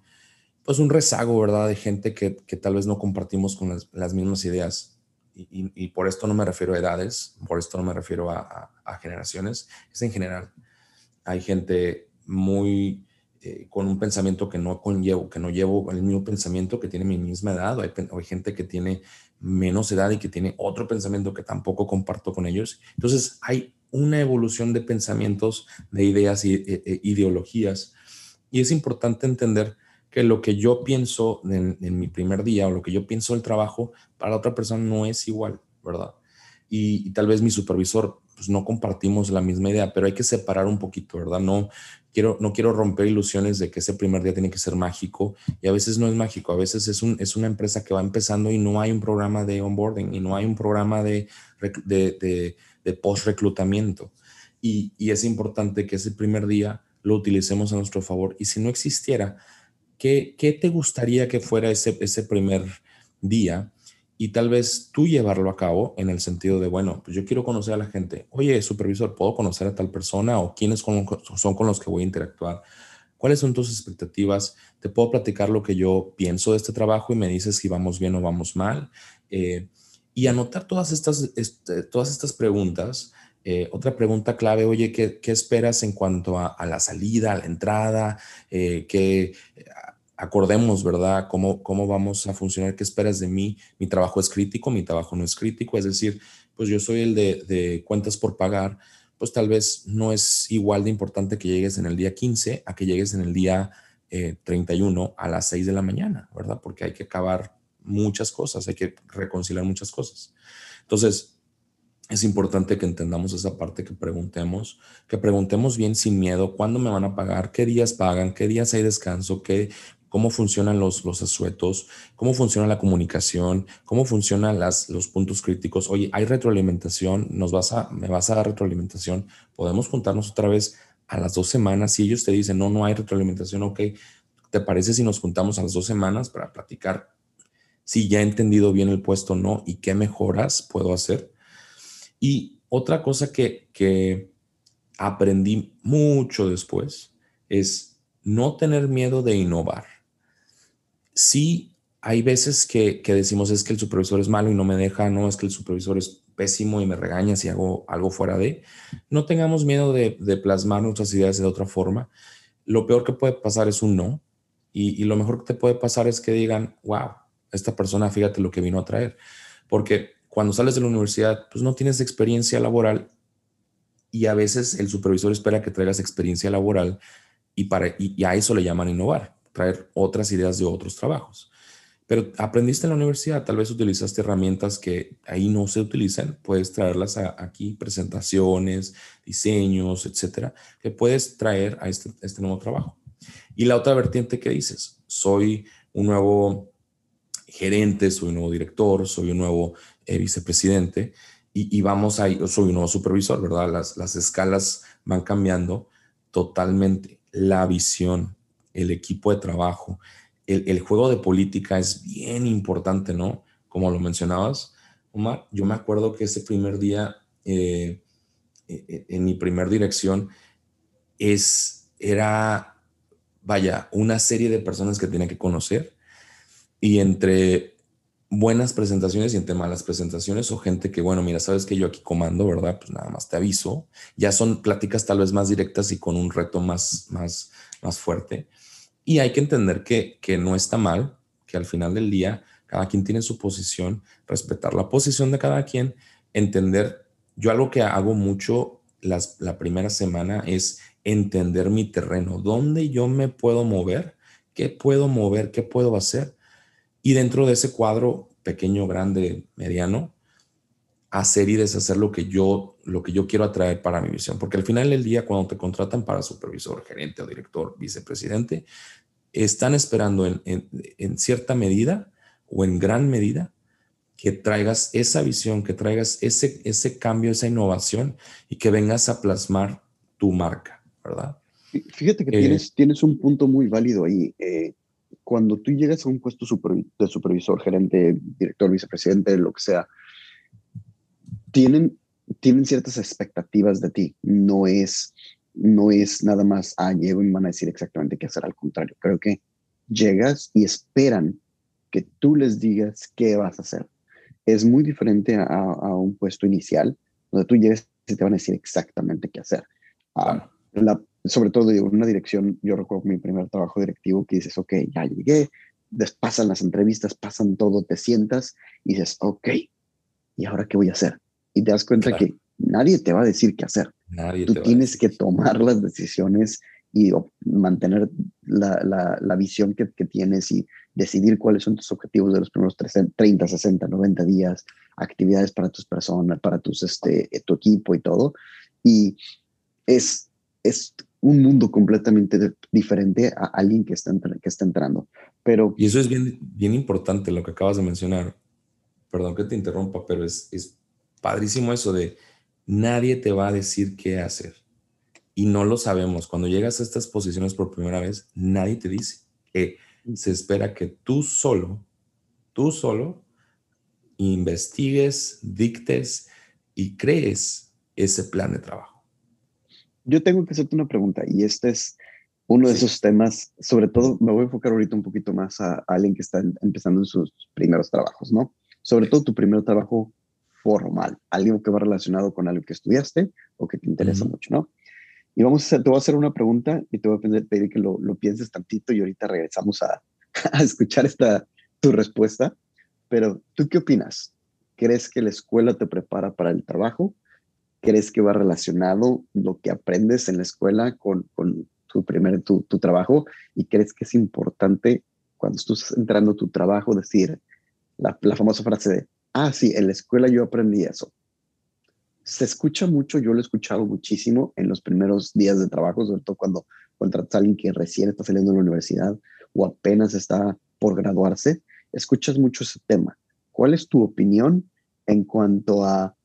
pues un rezago, ¿verdad? De gente que, que tal vez no compartimos con las, mismas ideas. Y, y, por esto no me refiero a edades, por esto no me refiero a, a, generaciones, es en general. Hay gente muy eh, con un pensamiento que no conllevo, que no llevo el mismo pensamiento que tiene mi misma edad, hay, hay gente que tiene menos edad y que tiene otro pensamiento que tampoco comparto con ellos. Entonces hay una evolución de pensamientos, de ideas y e, e, ideologías. Y es importante entender que lo que yo pienso en, mi primer día o lo que yo pienso del trabajo para otra persona no es igual, ¿verdad? Y, tal vez mi supervisor, pues no compartimos la misma idea, pero hay que separar un poquito, ¿verdad? No quiero, no quiero romper ilusiones de que ese primer día tiene que ser mágico y a veces no es mágico, a veces es, un, es una empresa que va empezando y no hay un programa de onboarding y no hay un programa de, post-reclutamiento. Y, es importante que ese primer día lo utilicemos a nuestro favor. Y si no existiera, ¿qué, qué te gustaría que fuera ese, ese primer día? y tal vez tú llevarlo a cabo en el sentido de, bueno, pues yo quiero conocer a la gente. Oye, supervisor, ¿puedo conocer a tal persona o quiénes son con los que voy a interactuar? ¿Cuáles son tus expectativas? Te puedo platicar lo que yo pienso de este trabajo y me dices si vamos bien o vamos mal. Eh, y anotar todas estas, este, todas estas preguntas. Eh, otra pregunta clave, oye, ¿qué, ¿qué, esperas en cuanto a, la salida, a la entrada? Eh, ¿Qué acordemos, ¿verdad? ¿Cómo, ¿Cómo vamos a funcionar? ¿Qué esperas de mí? Mi trabajo es crítico, mi trabajo no es crítico, es decir, pues yo soy el de, cuentas por pagar, pues tal vez no es igual de importante que llegues en el día 15 a que llegues en el día 31 eh, a las 6 de la mañana, ¿verdad? Porque hay que acabar muchas cosas, hay que reconciliar muchas cosas. Entonces, es importante que entendamos esa parte, que preguntemos, que preguntemos bien sin miedo, cuándo me van a pagar, qué días pagan, qué días hay descanso, qué, cómo funcionan los, los asuetos, cómo funciona la comunicación, cómo funcionan las, los puntos críticos. Oye, hay retroalimentación, nos vas a, me vas a dar retroalimentación, podemos juntarnos otra vez a las dos semanas. Si ellos te dicen, no, no hay retroalimentación, ok, ¿te parece si nos juntamos a las dos semanas para platicar si ya he entendido bien el puesto o no y qué mejoras puedo hacer? Y otra cosa que, que aprendí mucho después es no tener miedo de innovar sí hay veces que, decimos es que el supervisor es malo y no me deja, no es que el supervisor es pésimo y me regaña si hago algo fuera de. No tengamos miedo de, plasmar nuestras ideas de otra forma. Lo peor que puede pasar es un no y, lo mejor que te puede pasar es que digan, wow, esta persona, fíjate lo que vino a traer. Porque cuando sales de la universidad, pues no tienes experiencia laboral y a veces el supervisor espera que traigas experiencia laboral y, para, y a eso le llaman innovar traer otras ideas de otros trabajos. Pero aprendiste en la universidad, tal vez utilizaste herramientas que ahí no se utilizan, puedes traerlas aquí, presentaciones, diseños, etcétera, que puedes traer a este, este nuevo trabajo. Y la otra vertiente que dices, soy un nuevo gerente, soy un nuevo director, soy un nuevo eh, vicepresidente y, vamos ahí, soy un nuevo supervisor, ¿verdad? Las, las escalas van cambiando totalmente. La visión, el equipo de trabajo. El, juego de política es bien importante, ¿no? Como lo mencionabas, Omar, yo me acuerdo que ese primer día eh, e, e, en mi primer dirección es, era, vaya, una serie de personas que tenía que conocer y entre buenas presentaciones y entre malas presentaciones o gente que, bueno, mira, sabes que yo aquí comando, ¿verdad? Pues nada más te aviso. Ya son pláticas tal vez más directas y con un reto más, más, más fuerte. Y hay que entender que, que no está mal, que al final del día cada quien tiene su posición, respetar la posición de cada quien, entender, yo algo que hago mucho las, la primera semana es entender mi terreno, dónde yo me puedo mover, qué puedo mover, qué puedo hacer. Y dentro de ese cuadro, pequeño, grande, mediano, hacer y deshacer lo que yo, lo que yo quiero atraer para mi visión. Porque al final del día, cuando te contratan para supervisor, gerente o director, vicepresidente, están esperando en, cierta medida o en gran medida que traigas esa visión, que traigas ese, ese cambio, esa innovación y que vengas a plasmar tu marca, ¿verdad? Fíjate que tienes, eh, tienes un punto muy válido ahí. Eh, cuando tú llegas a un puesto de supervisor, gerente, director, vicepresidente, lo que sea, tienen, tienen ciertas expectativas de ti. No es, no es nada más, ah, llego y me van a decir exactamente qué hacer. Al contrario, creo que llegas y esperan que tú les digas qué vas a hacer. Es muy diferente a, un puesto inicial, donde tú llegas y te van a decir exactamente qué hacer. Ah, la, sobre todo en una dirección, yo recuerdo mi primer trabajo directivo que dices, ok, ya llegué, pasan las entrevistas, pasan todo, te sientas y dices, ok, ¿y ahora qué voy a hacer? Y te das cuenta que nadie te va a decir qué hacer. Tú tienes que tomar las decisiones y mantener la, la, visión que, que, tienes y decidir cuáles son tus objetivos de los primeros 30, 60, 90 días, actividades para tus personas, para tus, este, tu equipo y todo. Y es, es un mundo completamente diferente a alguien que está, entrando. Pero, y eso es bien, bien importante lo que acabas de mencionar. Perdón que te interrumpa, pero es, es padrísimo eso de nadie te va a decir qué hacer. Y no lo sabemos. Cuando llegas a estas posiciones por primera vez, nadie te dice que se espera que tú solo, tú solo, investigues, dictes y crees ese plan de trabajo. Yo tengo que hacerte una pregunta y este es uno de esos temas, sobre todo me voy a enfocar ahorita un poquito más a, alguien que está empezando en sus primeros trabajos, ¿no? Sobre todo tu primer trabajo formal, algo que va relacionado con algo que estudiaste o que te interesa mucho, ¿no? Y vamos a hacer, te voy a hacer una pregunta y te voy a pedir que lo, lo pienses tantito y ahorita regresamos a, [LAUGHS] a escuchar esta, tu respuesta. Pero, ¿tú qué opinas? ¿Crees que la escuela te prepara para el trabajo? ¿Crees que va relacionado lo que aprendes en la escuela con, con tu primer, tu, tu trabajo? ¿Y crees que es importante cuando estás entrando a tu trabajo decir la, la famosa frase de, ah, sí, en la escuela yo aprendí eso? Se escucha mucho, yo lo he escuchado muchísimo en los primeros días de trabajo, sobre todo cuando contratas a alguien que recién está saliendo de la universidad o apenas está por graduarse, escuchas mucho ese tema. ¿Cuál es tu opinión en cuanto a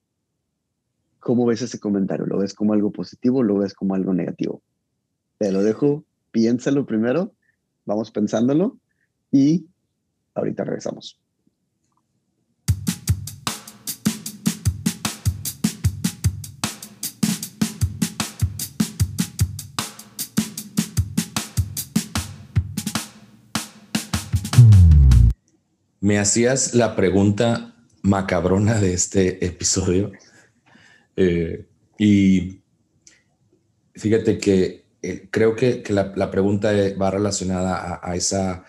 cómo ves ese comentario? ¿Lo ves como algo positivo lo ves como algo negativo? Te lo dejo, piénsalo primero, vamos pensándolo y ahorita regresamos. Me hacías la pregunta macabrona de este episodio. Eh, y fíjate que eh, creo que, la, pregunta va relacionada a, esa,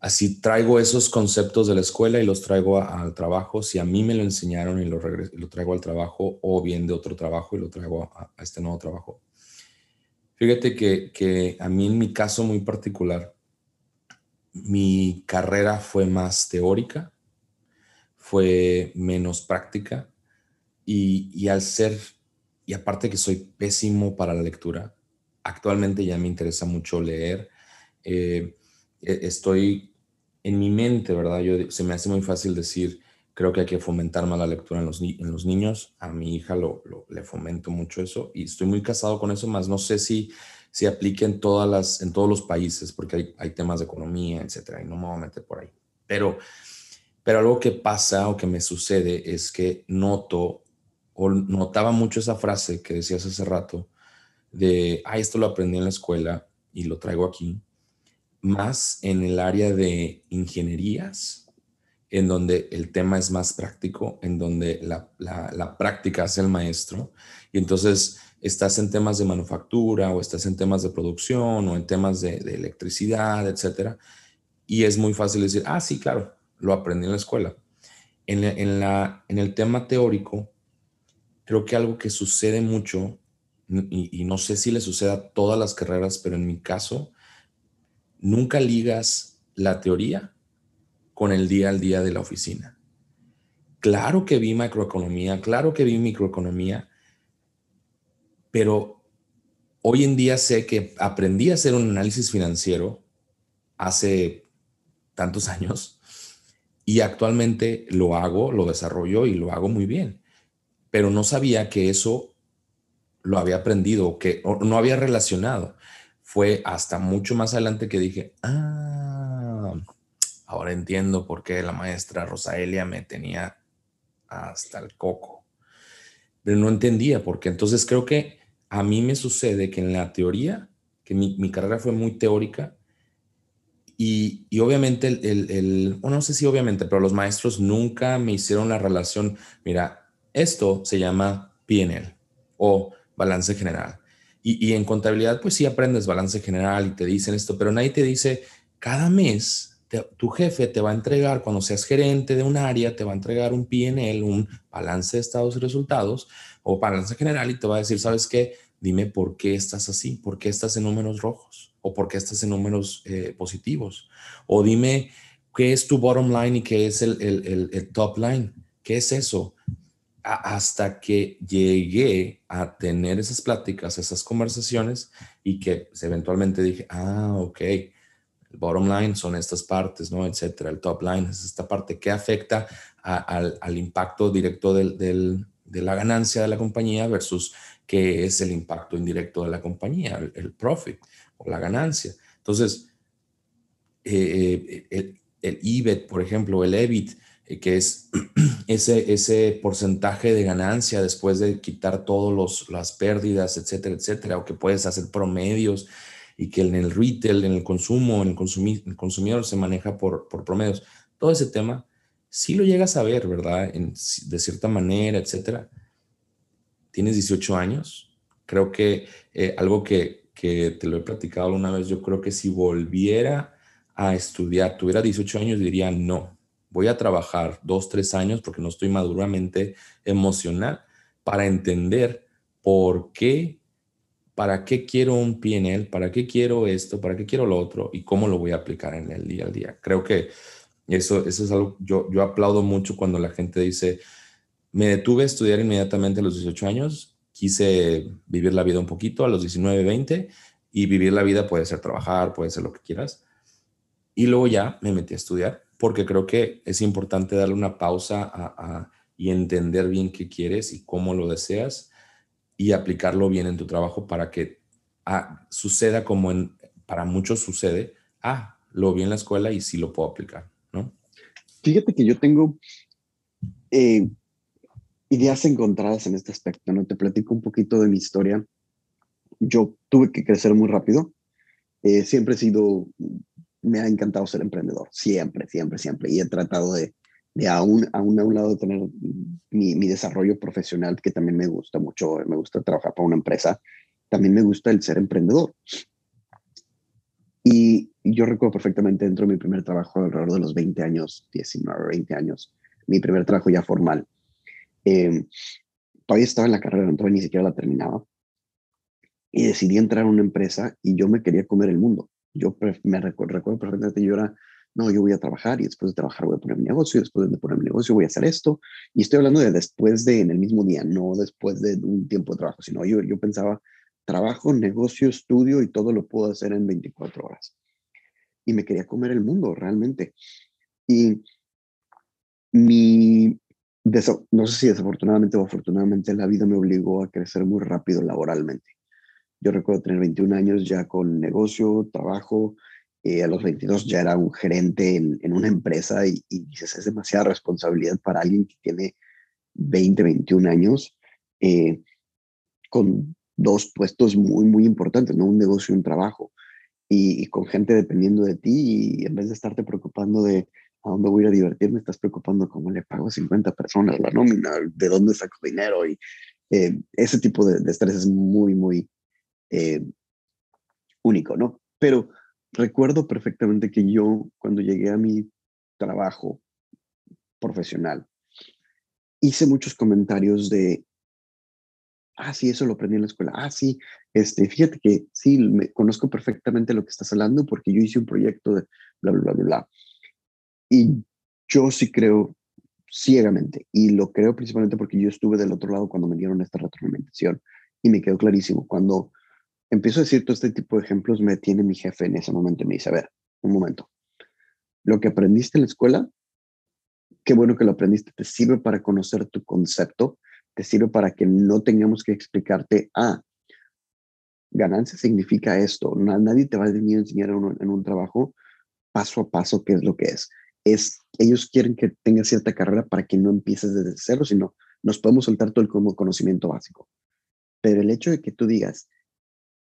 así traigo esos conceptos de la escuela y los traigo al trabajo, si a mí me lo enseñaron y lo, lo, traigo al trabajo o bien de otro trabajo y lo traigo a, este nuevo trabajo. Fíjate que, que a mí en mi caso muy particular, mi carrera fue más teórica, fue menos práctica y, al ser, y aparte que soy pésimo para la lectura, actualmente ya me interesa mucho leer. Eh, e, estoy en mi mente, ¿verdad? Yo, se me hace muy fácil decir, creo que hay que fomentar más la lectura en los, en los niños. A mi hija lo, le fomento mucho eso y estoy muy casado con eso, más no sé si se aplique en, todas las, en todos los países, porque hay, hay temas de economía, etcétera, y no me voy a meter por ahí. Pero, pero algo que pasa o que me sucede es que noto o notaba mucho esa frase que decías hace rato de, ah, esto lo aprendí en la escuela y lo traigo aquí, más en el área de ingenierías, en donde el tema es más práctico, en donde la, la, práctica es el maestro. Y entonces estás en temas de manufactura o estás en temas de producción o en temas de, electricidad, etcétera. Y es muy fácil decir, ah, sí, claro, lo aprendí en la escuela. En, la, en el tema teórico, creo que algo que sucede mucho, y, no sé si le sucede a todas las carreras, pero en mi caso, nunca ligas la teoría con el día al día de la oficina. Claro que vi macroeconomía, claro que vi microeconomía, pero hoy en día sé que aprendí a hacer un análisis financiero hace tantos [LAUGHS] años y actualmente lo hago, lo desarrollo y lo hago muy bien. Pero no sabía que eso lo había aprendido, que no había relacionado. Fue hasta mucho más adelante que dije, ah, ahora entiendo por qué la maestra Rosaelia me tenía hasta el coco. Pero no entendía por qué. Entonces creo que a mí me sucede que en la teoría, que mi, carrera fue muy teórica, y, obviamente, el, no sé si obviamente, pero los maestros nunca me hicieron la relación, mira, esto se llama PNL o balance general. Y, en contabilidad, pues sí aprendes balance general y te dicen esto, pero nadie te dice, cada mes tu jefe te va a entregar, cuando seas gerente de un área, te va a entregar un PNL, un balance de estados y resultados, o balance general y te va a decir, ¿sabes qué? Dime por qué estás así, por qué estás en números rojos o por qué estás en números eh, positivos. O dime qué es tu bottom line y qué es el, el, el, top line. ¿Qué es eso? Hasta que llegué a tener esas pláticas, esas conversaciones y que eventualmente dije, ah, ok, el bottom line son estas partes, ¿no? Etcétera. El top line es esta parte que afecta al, al, impacto directo del, del, de la ganancia de la compañía versus qué es el impacto indirecto de la compañía, el, profit o la ganancia. Entonces, eh, eh, el, el, EBIT, por ejemplo, el EBIT, que es [CLEARS THROAT] ese, ese porcentaje de ganancia después de quitar todas las pérdidas, etcétera, etcétera, o que puedes hacer promedios y que en el retail, en el consumo, en el, consumidor se maneja por, por promedios. Todo ese tema, si lo llegas a ver, ¿verdad? de cierta manera, etcétera. Tienes 18 años. Creo que eh, algo que, que te lo he platicado una vez, yo creo que si volviera a estudiar, tuviera 18 años, diría no, voy a trabajar dos, tres años porque no estoy maduramente emocional para entender por qué, para qué quiero un PNL, para qué quiero esto, para qué quiero lo otro y cómo lo voy a aplicar en el día a día. Creo que eso, eso es algo, yo, yo aplaudo mucho cuando la gente dice, me detuve a estudiar inmediatamente a los 18 años, quise vivir la vida un poquito a los 19, 20 y vivir la vida puede ser trabajar, puede ser lo que quieras. Y luego ya me metí a estudiar porque creo que es importante darle una pausa y entender bien qué quieres y cómo lo deseas y aplicarlo bien en tu trabajo para que ah, suceda como en, para muchos sucede, ah, lo vi en la escuela y sí lo puedo aplicar, ¿no? Fíjate que yo tengo eh, ideas encontradas en este aspecto, ¿no? Te platico un poquito de mi historia. Yo tuve que crecer muy rápido. Eh, siempre he sido me ha encantado ser emprendedor, siempre, siempre, siempre. Y he tratado de, de aún, aún a un lado de tener mi, mi, desarrollo profesional, que también me gusta mucho, me gusta trabajar para una empresa, también me gusta el ser emprendedor. Y yo recuerdo perfectamente dentro de mi primer trabajo, alrededor de los 20 años, 19, 20 años, mi primer trabajo ya formal. Eh, todavía estaba en la carrera, todavía ni siquiera la terminaba. Y decidí entrar a una empresa y yo me quería comer el mundo yo me recuerdo, recuerdo perfectamente, yo era, no, yo voy a trabajar y después de trabajar voy a poner mi negocio y después de poner mi negocio voy a hacer esto. Y estoy hablando de después de, en el mismo día, no después de un tiempo de trabajo, sino yo, yo pensaba, trabajo, negocio, estudio y todo lo puedo hacer en 24 horas. Y me quería comer el mundo realmente. Y mi, no sé si desafortunadamente o afortunadamente la vida me obligó a crecer muy rápido laboralmente. Yo recuerdo tener 21 años ya con negocio, trabajo. Eh, a los 22 ya era un gerente en, en una empresa y, y, dices, es demasiada responsabilidad para alguien que tiene 20, 21 años eh, con dos puestos muy, muy importantes, ¿no? Un negocio y un trabajo. Y, y, con gente dependiendo de ti y en vez de estarte preocupando de a dónde voy a a divertirme, estás preocupando cómo le pago a 50 personas la nómina, de dónde saco dinero y eh, ese tipo de, de estrés es muy, muy, eh, único, ¿no? Pero recuerdo perfectamente que yo, cuando llegué a mi trabajo profesional, hice muchos comentarios de, ah, sí, eso lo aprendí en la escuela, ah, sí, este, fíjate que sí, me, conozco perfectamente lo que estás hablando porque yo hice un proyecto de bla, bla, bla, bla, bla. Y yo sí creo ciegamente, y lo creo principalmente porque yo estuve del otro lado cuando me dieron esta retroalimentación y me quedó clarísimo, cuando empiezo a decir todo este tipo de ejemplos, me tiene mi jefe en ese momento y me dice, a ver, un momento, lo que aprendiste en la escuela, qué bueno que lo aprendiste, te sirve para conocer tu concepto, te sirve para que no tengamos que explicarte, ah, ganancia significa esto, nadie te va a venir a enseñar en un, en un trabajo paso a paso qué es lo que es. Es, ellos quieren que tengas cierta carrera para que no empieces desde cero, sino nos podemos soltar todo el conocimiento básico. Pero el hecho de que tú digas,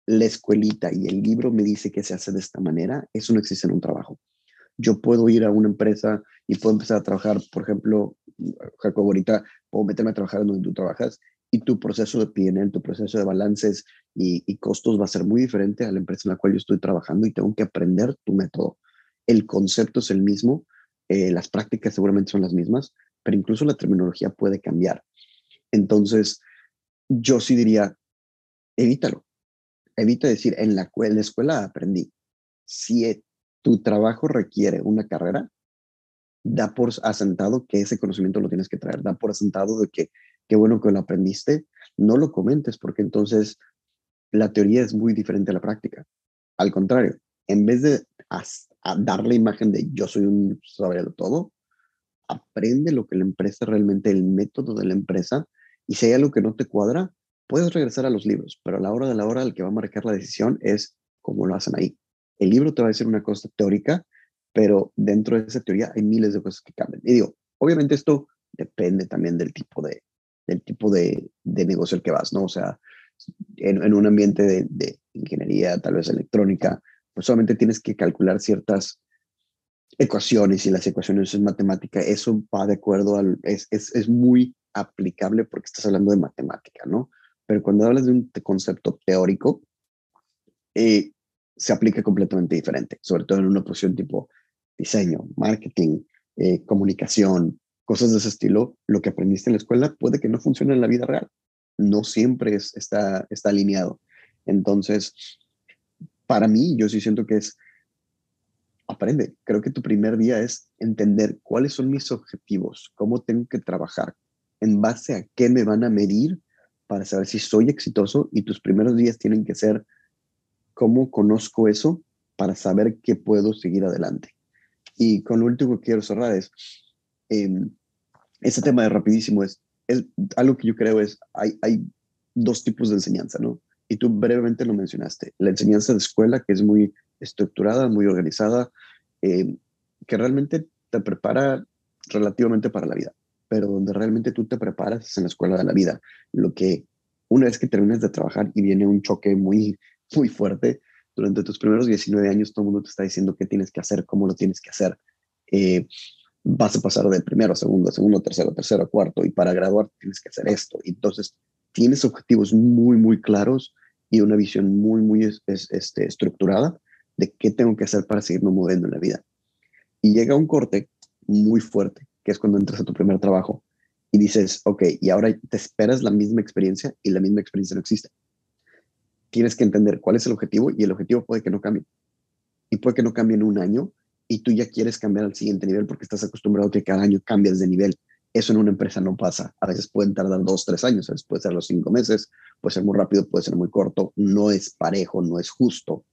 la escuelita y el libro me dice que se hace de esta manera, eso no existe en un trabajo. Yo puedo ir a una empresa y puedo empezar a trabajar, por ejemplo, Jacob, ahorita puedo meterme a trabajar donde tú trabajas y tu proceso de PNL, tu proceso de balances y, costos va a ser muy diferente a la empresa en la cual yo estoy trabajando y tengo que aprender tu método. El concepto es el mismo, eh, las prácticas seguramente son las mismas, pero incluso la terminología puede cambiar. Entonces, yo sí diría, evítalo evita decir, en la, escuela aprendí. Si e, tu trabajo requiere una carrera, da por asentado que ese conocimiento lo tienes que traer, da por asentado de que qué bueno que lo aprendiste, no lo comentes porque entonces la teoría es muy diferente a la práctica. Al contrario, en vez de dar la imagen de yo soy un de todo, aprende lo que la empresa realmente, el método de la empresa, y si hay algo que no te cuadra, Puedes regresar a los libros, pero a la hora de la hora el que va a marcar la decisión es cómo lo hacen ahí. El libro te va a decir una cosa teórica, pero dentro de esa teoría hay miles de cosas que cambian. Y digo, Obviamente esto depende también del tipo de, del tipo de, de negocio al que vas, ¿no? O sea, en, en un ambiente de, de, ingeniería, tal vez electrónica, pues solamente tienes que calcular ciertas ecuaciones y las ecuaciones es matemática, eso va de acuerdo al, es, es, es muy aplicable porque estás hablando de matemática, ¿no? Pero cuando hablas de un concepto teórico, eh, se aplica completamente diferente, sobre todo en una posición tipo diseño, marketing, eh, comunicación, cosas de ese estilo. Lo que aprendiste en la escuela puede que no funcione en la vida real. No siempre está, está alineado. Entonces, para mí, yo sí siento que es, aprende. Creo que tu primer día es entender cuáles son mis objetivos, cómo tengo que trabajar, en base a qué me van a medir para saber si soy exitoso y tus primeros días tienen que ser cómo conozco eso para saber qué puedo seguir adelante. Y con lo último que quiero cerrar es, eh, ese tema de rapidísimo es, es algo que yo creo es, hay, hay dos tipos de enseñanza, ¿no? Y tú brevemente lo mencionaste, la enseñanza de escuela que es muy estructurada, muy organizada, eh, que realmente te prepara relativamente para la vida, pero donde realmente tú te preparas es en la escuela de la vida. Lo que una vez que terminas de trabajar y viene un choque muy muy fuerte. Durante tus primeros 19 años todo el mundo te está diciendo qué tienes que hacer, cómo lo tienes que hacer. Eh, vas a pasar de primero segundo, segundo, tercero, tercero, cuarto, y para graduar tienes que hacer esto. Entonces, tienes objetivos muy, muy claros y una visión muy, muy este, estructurada de qué tengo que hacer para seguirme moviendo en la vida. Y llega un corte muy fuerte, que es cuando entras a tu primer trabajo y dices, ok, y ahora te esperas la misma experiencia y la misma experiencia no existe tienes que entender cuál es el objetivo y el objetivo puede que no cambie. Y puede que no cambie en un año y tú ya quieres cambiar al siguiente nivel porque estás acostumbrado a que cada año cambias de nivel. Eso en una empresa no pasa. A veces pueden tardar dos, tres años, a veces puede ser los cinco meses, puede ser muy rápido, puede ser muy corto. No es parejo, no es justo.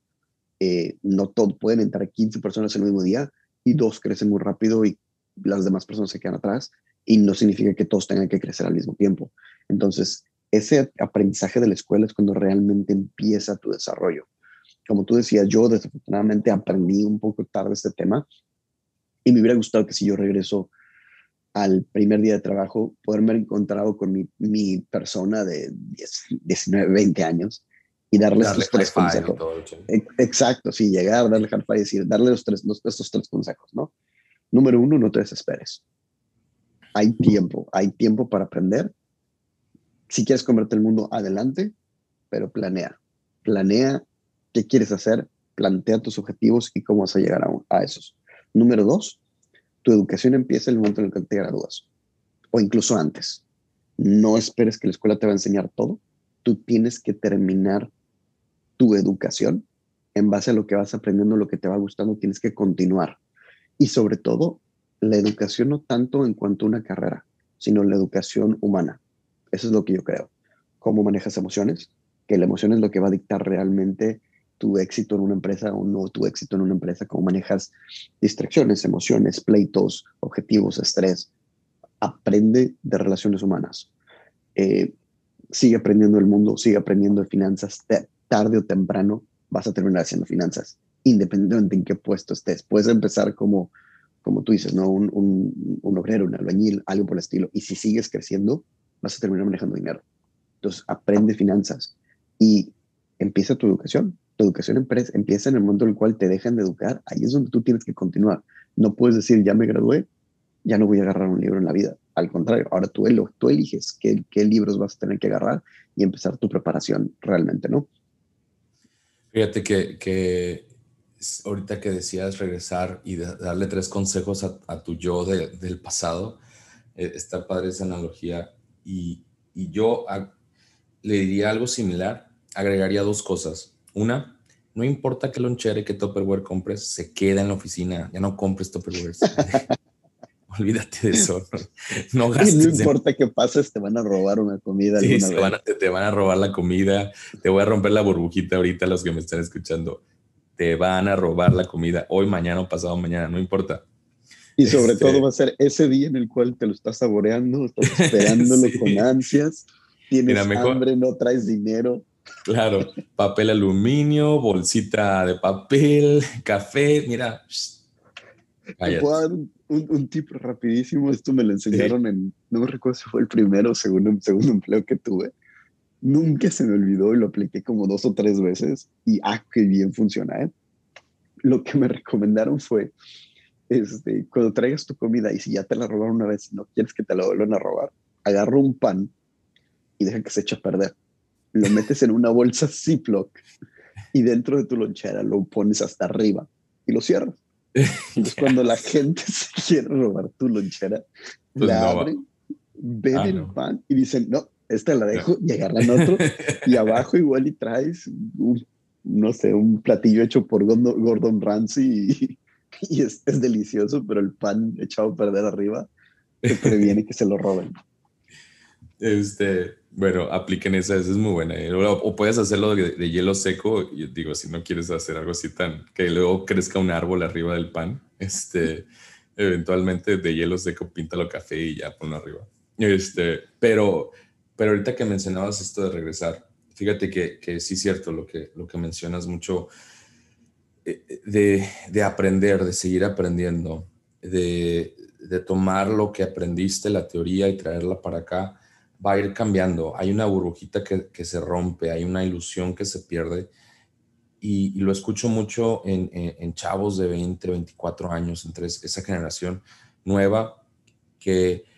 Eh, no todo, pueden entrar 15 personas el mismo día y dos crecen muy rápido y las demás personas se quedan atrás y no significa que todos tengan que crecer al mismo tiempo. Entonces, ese aprendizaje de la escuela es cuando realmente empieza tu desarrollo. Como tú decías, yo desafortunadamente aprendí un poco tarde este tema y me hubiera gustado que si yo regreso al primer día de trabajo, poderme haber encontrado con mi, mi persona de 19, 20 años y darle estos tres consejos. Exacto, sí, llegar, darle hard y decir, darle los tres, los, estos tres consejos, ¿no? Número uno, no te desesperes. Hay tiempo, hay tiempo para aprender si quieres convertir el mundo, adelante, pero planea. Planea qué quieres hacer, plantea tus objetivos y cómo vas a llegar a, a esos. Número dos, tu educación empieza en el momento en el que te gradúas o incluso antes. No esperes que la escuela te va a enseñar todo. Tú tienes que terminar tu educación en base a lo que vas aprendiendo, lo que te va gustando, tienes que continuar. Y sobre todo, la educación no tanto en cuanto a una carrera, sino la educación humana. Eso es lo que yo creo. Cómo manejas emociones, que la emoción es lo que va a dictar realmente tu éxito en una empresa o no tu éxito en una empresa, cómo manejas distracciones, emociones, pleitos, objetivos, estrés. Aprende de relaciones humanas. Eh, sigue aprendiendo el mundo, sigue aprendiendo de finanzas. tarde o temprano vas a terminar haciendo finanzas, independientemente en qué puesto estés. Puedes empezar como, como tú dices, ¿no? un, un, un obrero, un albañil, algo por el estilo. Y si sigues creciendo, vas a terminar manejando dinero. Entonces, aprende finanzas y empieza tu educación. Tu educación empieza en el momento en el cual te dejan de educar. Ahí es donde tú tienes que continuar. No puedes decir, ya me gradué, ya no voy a agarrar un libro en la vida. Al contrario, ahora tú, tú eliges qué, qué libros vas a tener que agarrar y empezar tu preparación realmente, ¿no? Fíjate que, que ahorita que decías regresar y darle tres consejos a, tu yo del pasado, eh, está padre esa analogía y, yo le diría algo similar, agregaría dos cosas. Una, no importa qué lonchera y qué Tupperware compres, se queda en la oficina, ya no compres Tupperware. [LAUGHS] Olvídate de eso. No, gastes. No importa qué pases, te van a robar una comida. Sí, Van a, te, van a robar la comida. Te voy a romper la burbujita ahorita los que me están escuchando. Te van a robar la comida hoy, mañana o pasado mañana, no importa. Y sobre todo este va a ser ese día en el cual te lo estás saboreando, estás [LAUGHS] esperándolo con ansias, tienes hambre, no traes dinero. Claro, papel aluminio, bolsita de papel, café, mira, Te puedo dar un, un, tip rapidísimo. Esto me lo enseñaron en, no me recuerdo si fue el primero o segundo, segundo empleo que tuve. Nunca se me olvidó y lo apliqué como dos o tres veces y ah, qué bien funciona, ¿eh? Lo que me recomendaron fue, este, cuando traigas tu comida y si ya te la robaron una vez y no quieres que te la vuelvan a robar, agarra un pan y deja que se eche a perder. Lo metes en una bolsa Ziploc y dentro de tu lonchera lo pones hasta arriba y lo cierras. Entonces, [LAUGHS] cuando la gente se quiere robar tu lonchera, pues la abren, ven ah, el pan y dicen, no, esta la dejo y agarran otro. [LAUGHS] y abajo igual y traes, un, no sé, un platillo hecho por Gordon, Ramsay [LAUGHS] y, es, es, delicioso, pero el pan echado a perder arriba te previene que se lo roben. Este, bueno, apliquen esa, esa es muy buena. ¿eh? O, puedes hacerlo de, hielo seco, y digo, si no quieres hacer algo así tan, que luego crezca un árbol arriba del pan, este, eventualmente de hielo seco píntalo café y ya ponlo arriba. Este, pero, pero ahorita que mencionabas esto de regresar, fíjate que, que sí es cierto lo que, lo que mencionas mucho eh, de, de aprender, de seguir aprendiendo, de, de tomar lo que aprendiste, la teoría y traerla para acá va a ir cambiando. Hay una burbujita que, que se rompe, hay una ilusión que se pierde. Y, lo escucho mucho en, en, chavos de 20, 24 años, entre esa generación nueva, que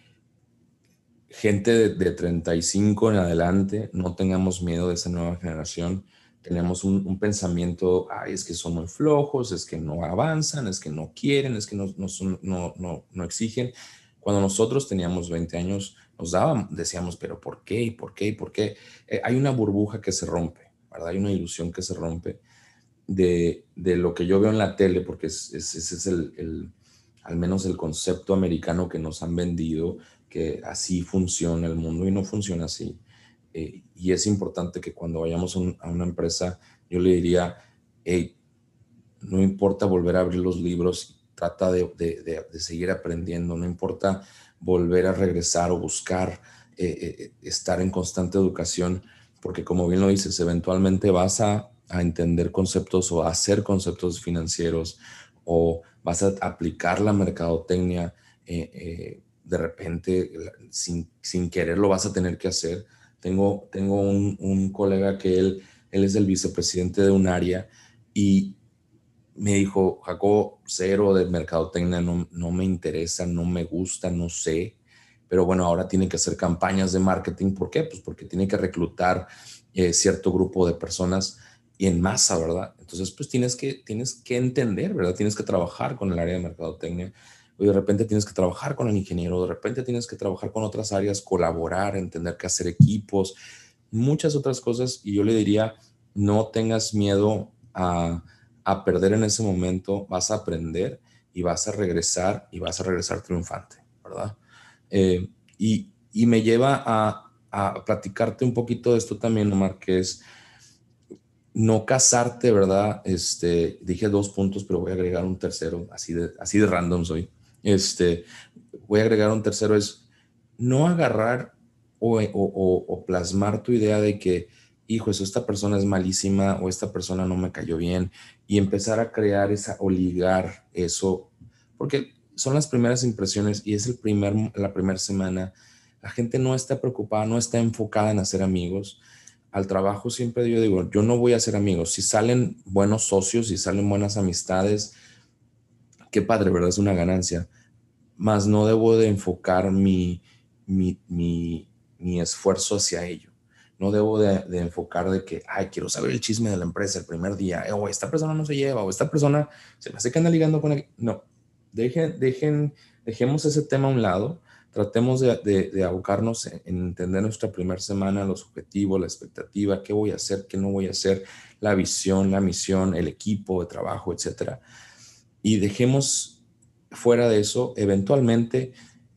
gente de, de, 35 en adelante, no tengamos miedo de esa nueva generación. Tenemos un, pensamiento, ay, es que son muy flojos, es que no avanzan, es que no quieren, es que no, no, no, no, no exigen. Cuando nosotros teníamos 20 años, nos dábamos, decíamos, pero ¿por qué? ¿Y por qué? ¿Y por qué? Eh, hay una burbuja que se rompe, ¿verdad? Hay una ilusión que se rompe de, de lo que yo veo en la tele, porque ese es, el, el, al menos el concepto americano que nos han vendido, que así funciona el mundo y no funciona así. Eh, y es importante que cuando vayamos a, una empresa, yo le diría, no importa volver a abrir los libros, trata de, de, de seguir aprendiendo, no importa volver a regresar o buscar eh, eh, estar en constante educación, porque como bien lo dices, eventualmente vas a, entender conceptos o a hacer conceptos financieros o vas a aplicar la mercadotecnia, de repente sin, sin, querer lo vas a tener que hacer. Tengo, tengo un, un colega que él, él es el vicepresidente de un área y me dijo, Jacob, cero de mercadotecnia, no, no me interesa, no me gusta, no sé. Pero bueno, ahora tiene que hacer campañas de marketing. ¿Por qué? Pues porque tiene que reclutar eh, cierto grupo de personas y en masa, ¿verdad? Entonces, pues tienes que, tienes que entender, ¿verdad? Tienes que trabajar con el área de mercadotecnia. De repente tienes que trabajar con el ingeniero, de repente tienes que trabajar con otras áreas, colaborar, entender que hacer equipos, muchas otras cosas. Y yo le diría, no tengas miedo a a perder en ese momento, vas a aprender y vas a regresar y vas a regresar triunfante, ¿verdad? Eh, y, y, me lleva a, a, platicarte un poquito de esto también, Omar, que es no casarte, ¿verdad? Este, dije dos puntos, pero voy a agregar un tercero, así de, así de random soy. Este, voy a agregar un tercero, es no agarrar o, o, o plasmar tu idea de que hijo, eso, esta persona es malísima o esta persona no me cayó bien y empezar a crear esa o eso, porque son las primeras impresiones y es el primer, la primera semana. La gente no está preocupada, no está enfocada en hacer amigos. Al trabajo siempre yo digo, yo no voy a hacer amigos. Si salen buenos socios, si salen buenas amistades, qué padre, ¿verdad? Es una ganancia. Más no debo de enfocar mi, mi, mi, mi esfuerzo hacia ello no debo de, enfocar de que, ay, quiero saber el chisme de la empresa el primer día, o esta persona no se lleva, o esta persona se me hace que anda ligando con él. No, dejen, dejen, dejemos ese tema a un lado, tratemos de, de, abocarnos en, entender nuestra primera semana, los objetivos, la expectativa, qué voy a hacer, qué no voy a hacer, la visión, la misión, el equipo de trabajo, etcétera. Y dejemos fuera de eso, eventualmente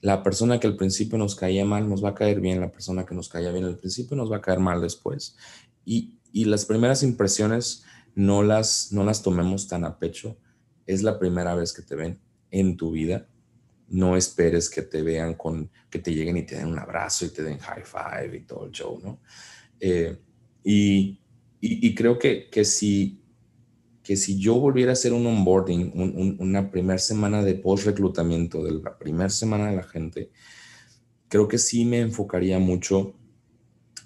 la persona que al principio nos caía mal nos va a caer bien, la persona que nos caía bien al principio nos va a caer mal después. Y, las primeras impresiones no las, no las tomemos tan a pecho. Es la primera vez que te ven en tu vida. No esperes que te vean con, que te lleguen y te den un abrazo y te den high five y todo el show, ¿no? Eh, y, y, creo que, que si que si yo volviera a hacer un onboarding, una primera semana de post-reclutamiento, de la primera semana de la gente, creo que sí me enfocaría mucho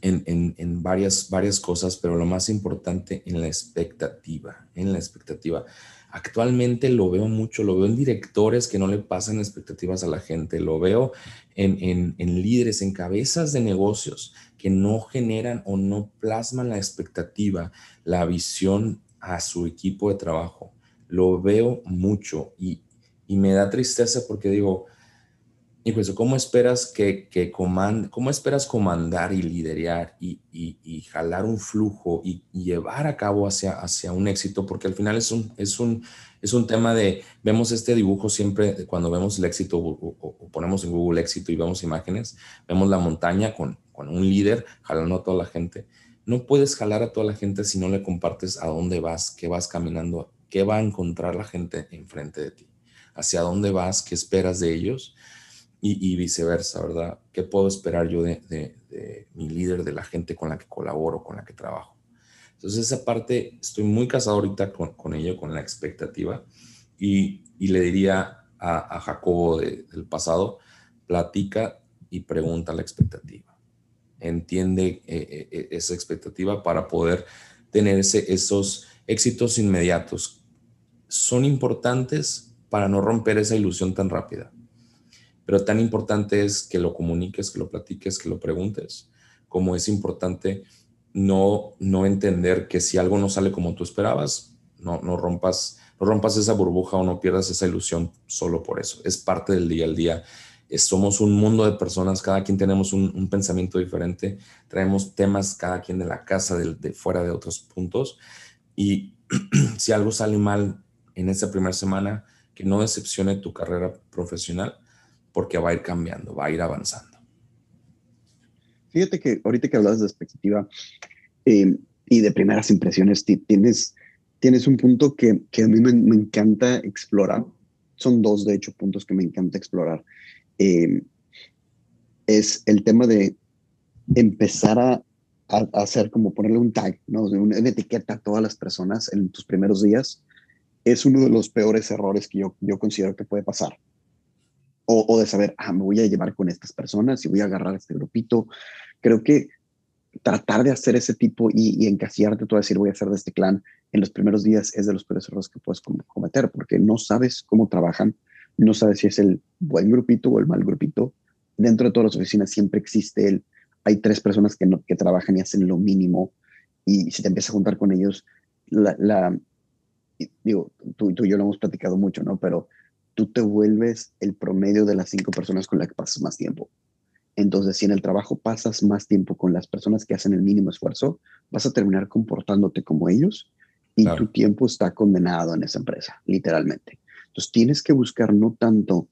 en, varias, varias cosas, pero lo más importante en la expectativa, en la expectativa. Actualmente lo veo mucho, lo veo en directores que no le pasan expectativas a la gente, lo veo en, en líderes, en cabezas de negocios que no generan o no plasman la expectativa, la visión a su equipo de trabajo. Lo veo mucho y, y me da tristeza porque digo, pues, ¿cómo esperas que, que cómo esperas comandar y liderar y, y, jalar un flujo y, llevar a cabo hacia, hacia un éxito? Porque al final es un, es un, es un tema de, vemos este dibujo siempre cuando vemos el éxito o, ponemos en Google éxito y vemos imágenes, vemos la montaña con, con un líder jalando a toda la gente. No puedes jalar a toda la gente si no le compartes a dónde vas, qué vas caminando, qué va a encontrar la gente enfrente de ti, hacia dónde vas, qué esperas de ellos y, viceversa, ¿verdad? ¿Qué puedo esperar yo de, mi líder, de la gente con la que colaboro, con la que trabajo? Entonces esa parte, estoy muy casado ahorita con, ello, con la expectativa, y, le diría a, Jacobo del pasado, platica y pregunta la expectativa. Entiende eh, eh, esa expectativa para poder tener esos éxitos inmediatos. Son importantes para no romper esa ilusión tan rápida pero tan importante es que lo comuniques, que lo platiques, que lo preguntes, como es importante no, no entender que si algo no sale como tú esperabas, no, no, rompas, no rompas esa burbuja o no pierdas esa ilusión solo por eso. Es parte del día al día. Somos un mundo de personas, cada quien tenemos un, pensamiento diferente, traemos temas cada quien de la casa, de, de fuera de otros puntos. Y [CLEARS THROAT] si algo sale mal en esa primera semana, que no decepcione tu carrera profesional, porque va a ir cambiando, va a ir avanzando. Fíjate que ahorita que hablas de expectativa eh, y de primeras impresiones, tienes, tienes un punto que, que a mí me, encanta explorar. Son dos, de hecho, puntos que me encanta explorar. Eh, es el tema de empezar a, hacer como ponerle un tag, ¿no? una, etiqueta a todas las personas en tus primeros días. Es uno de los peores errores que yo, yo considero que puede pasar o, de saber, ah, me voy a llevar con estas personas y voy a agarrar a este grupito. Creo que tratar de hacer ese tipo y, y encasillarte a decir, voy a hacer de este clan en los primeros días es de los peores errores que puedes cometer, porque no sabes cómo trabajan, no sabes si es el buen grupito o el mal grupito. Dentro de todas las oficinas siempre existe el, hay tres personas que, no, que trabajan y hacen lo mínimo, y si te empiezas a juntar con ellos, la, la digo, tú, tú y yo lo hemos platicado mucho, ¿no? Pero tú te vuelves el promedio de las cinco personas con las que pasas más tiempo. Entonces, si en el trabajo pasas más tiempo con las personas que hacen el mínimo esfuerzo, vas a terminar comportándote como ellos y tu tiempo está condenado en esa empresa, literalmente. Entonces, tienes que buscar no tanto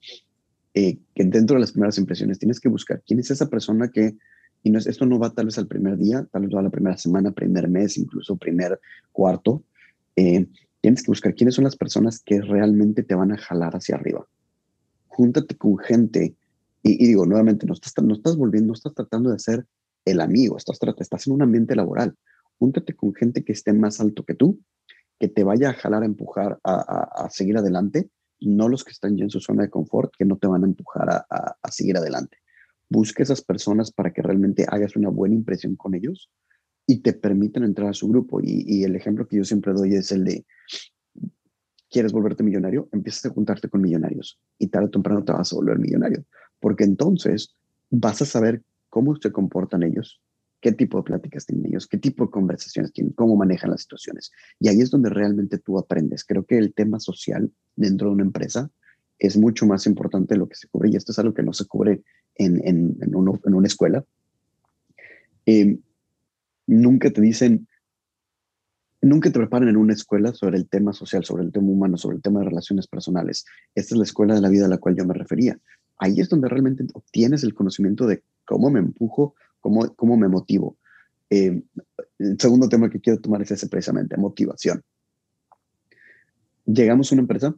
eh, que dentro de las primeras impresiones, tienes que buscar quién es esa persona que, y no es, esto no va tal vez al primer día, tal vez va a la primera semana, primer mes, incluso primer cuarto, eh, Tienes que buscar quiénes son las personas que realmente te van a jalar hacia arriba. Júntate con gente y, digo, nuevamente, no estás, no estás volviendo, no estás tratando de ser el amigo, estás, estás en un ambiente laboral. Júntate con gente que esté más alto que tú, que te vaya a jalar a empujar a, seguir adelante, no los que están ya en su zona de confort, que no te van a empujar a, a seguir adelante. Busca esas personas para que realmente hagas una buena impresión con ellos y te permiten entrar a su grupo. Y, el ejemplo que yo siempre doy es el de, ¿quieres volverte millonario? Empiezas a juntarte con millonarios y tarde o temprano te vas a volver millonario, porque entonces vas a saber cómo se comportan ellos, qué tipo de pláticas tienen ellos, qué tipo de conversaciones tienen, cómo manejan las situaciones. Y ahí es donde realmente tú aprendes. Creo que el tema social dentro de una empresa es mucho más importante de lo que se cubre, y esto es algo que no se cubre en, en, en, en una escuela. Eh, nunca te dicen, nunca te preparan en una escuela sobre el tema social, sobre el tema humano, sobre el tema de relaciones personales. Esta es la escuela de la vida a la cual yo me refería. Ahí es donde realmente obtienes el conocimiento de cómo me empujo, cómo, cómo me motivo. Eh, el segundo tema que quiero tomar es ese precisamente, motivación. Llegamos a una empresa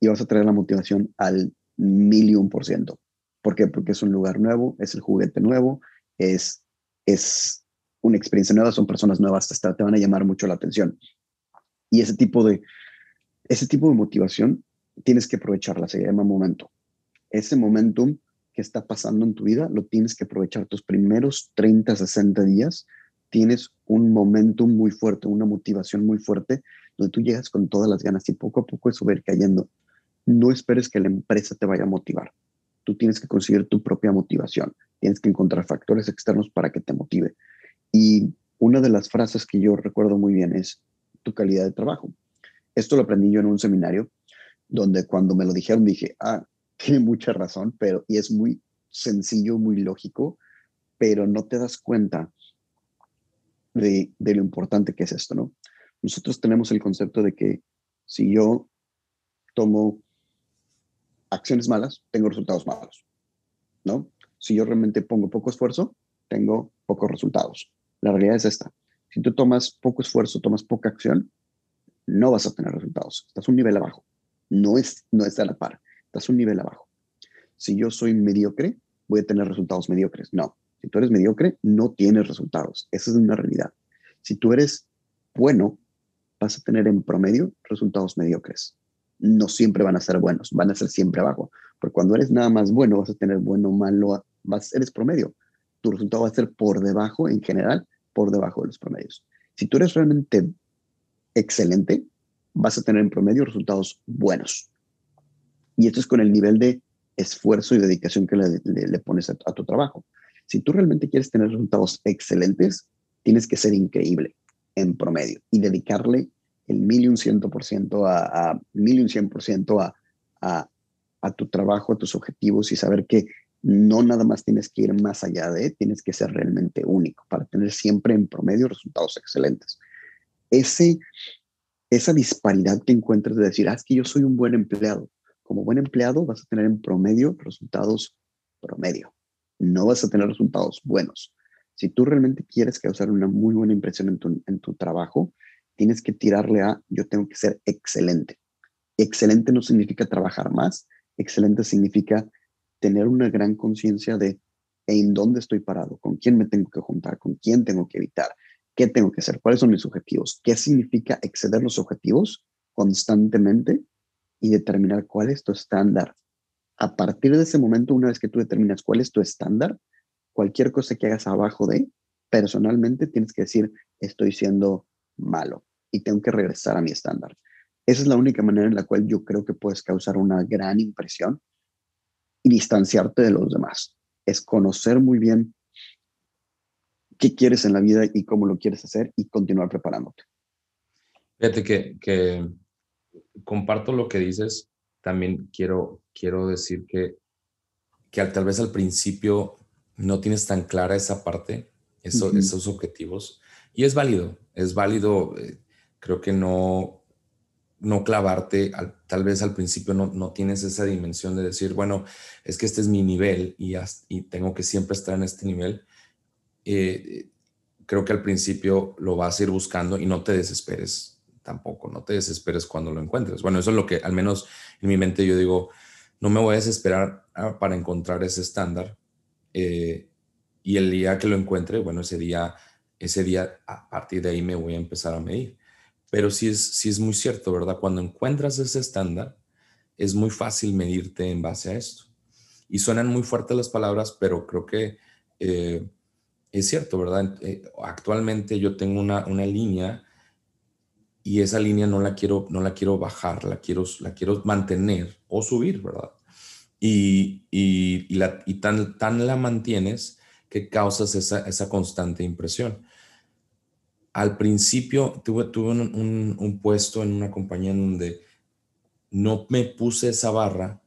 y vas a traer la motivación al mil y un por ciento. ¿Por qué? Porque es un lugar nuevo, es el juguete nuevo, es, es una experiencia nueva, son personas nuevas, te van a llamar mucho la atención. Y ese tipo de, ese tipo de motivación tienes que aprovecharla, se llama momento. Ese momentum que está pasando en tu vida lo tienes que aprovechar. Tus primeros 30, 60 días tienes un momentum muy fuerte, una motivación muy fuerte, donde tú llegas con todas las ganas y poco a poco eso va cayendo. No esperes que la empresa te vaya a motivar. Tú tienes que conseguir tu propia motivación. Tienes que encontrar factores externos para que te motive. Y una de las frases que yo recuerdo muy bien es tu calidad de trabajo. Esto lo aprendí yo en un seminario donde cuando me lo dijeron dije, ah, tiene mucha razón, pero y es muy sencillo, muy lógico, pero no te das cuenta de, lo importante que es esto, ¿no? Nosotros tenemos el concepto de que si yo tomo acciones malas, tengo resultados malos, ¿no? Si yo realmente pongo poco esfuerzo, tengo pocos resultados. La realidad es esta. Si tú tomas poco esfuerzo, tomas poca acción, no vas a tener resultados. Estás un nivel abajo. No es, no es de la par. Estás un nivel abajo. Si yo soy mediocre, voy a tener resultados mediocres. No. Si tú eres mediocre, no tienes resultados. Esa es una realidad. Si tú eres bueno, vas a tener en promedio resultados mediocres. No siempre van a ser buenos, van a ser siempre abajo. Porque cuando eres nada más bueno, vas a tener bueno, malo, vas, eres promedio. Tu resultado va a ser por debajo, en general, por debajo de los promedios. Si tú eres realmente excelente, vas a tener en promedio resultados buenos. Y esto es con el nivel de esfuerzo y dedicación que le, pones a, tu trabajo. Si tú realmente quieres tener resultados excelentes, tienes que ser increíble en promedio y dedicarle el mil y un ciento por ciento a, mil y un cien por ciento a, a, tu trabajo, a tus objetivos y saber que no nada más tienes que ir más allá de, tienes que ser realmente único para tener siempre en promedio resultados excelentes. Ese, esa disparidad que encuentres de decir, ah, es que yo soy un buen empleado. Como buen empleado vas a tener en promedio resultados promedio. No vas a tener resultados buenos. Si tú realmente quieres causar una muy buena impresión en tu, en tu trabajo, tienes que tirarle a yo tengo que ser excelente. Excelente no significa trabajar más, excelente significa tener una gran conciencia de en dónde estoy parado, con quién me tengo que juntar, con quién tengo que evitar, qué tengo que hacer, cuáles son mis objetivos, qué significa exceder los objetivos constantemente y determinar cuál es tu estándar. A partir de ese momento, una vez que tú determinas cuál es tu estándar, cualquier cosa que hagas abajo de, personalmente tienes que decir, estoy siendo malo y tengo que regresar a mi estándar. Esa es la única manera en la cual yo creo que puedes causar una gran impresión y distanciarte de los demás. Es conocer muy bien qué quieres en la vida y cómo lo quieres hacer y continuar preparándote. Fíjate que, comparto lo que dices. También quiero, quiero decir que, que tal vez al principio no tienes tan clara esa parte, esos objetivos. Y es válido, es válido. Eh, creo que no, no clavarte, tal vez al principio no, no, tienes esa dimensión de decir, bueno, es que este es mi nivel y, y tengo que siempre estar en este nivel. Eh, creo que al principio lo vas a ir buscando y no te desesperes tampoco, no te desesperes cuando lo encuentres. Bueno, eso es lo que al menos en mi mente yo digo, no me voy a desesperar ah, para encontrar ese estándar, eh, y el día que lo encuentre, bueno, ese día, ese día a partir de ahí me voy a empezar a medir. Pero sí es, sí es muy cierto, ¿verdad? Cuando encuentras ese estándar, es muy fácil medirte en base a esto. Y suenan muy fuertes las palabras, pero creo que eh, es cierto, ¿verdad? Eh, actualmente yo tengo una, una línea y esa línea no la quiero, no la quiero bajar, la quiero, la quiero mantener o subir, ¿verdad? y, y, la, y tan, tan la mantienes que causas esa, esa constante impresión. Al principio tuve, tuve un, un, puesto en una compañía en donde no me puse esa barra,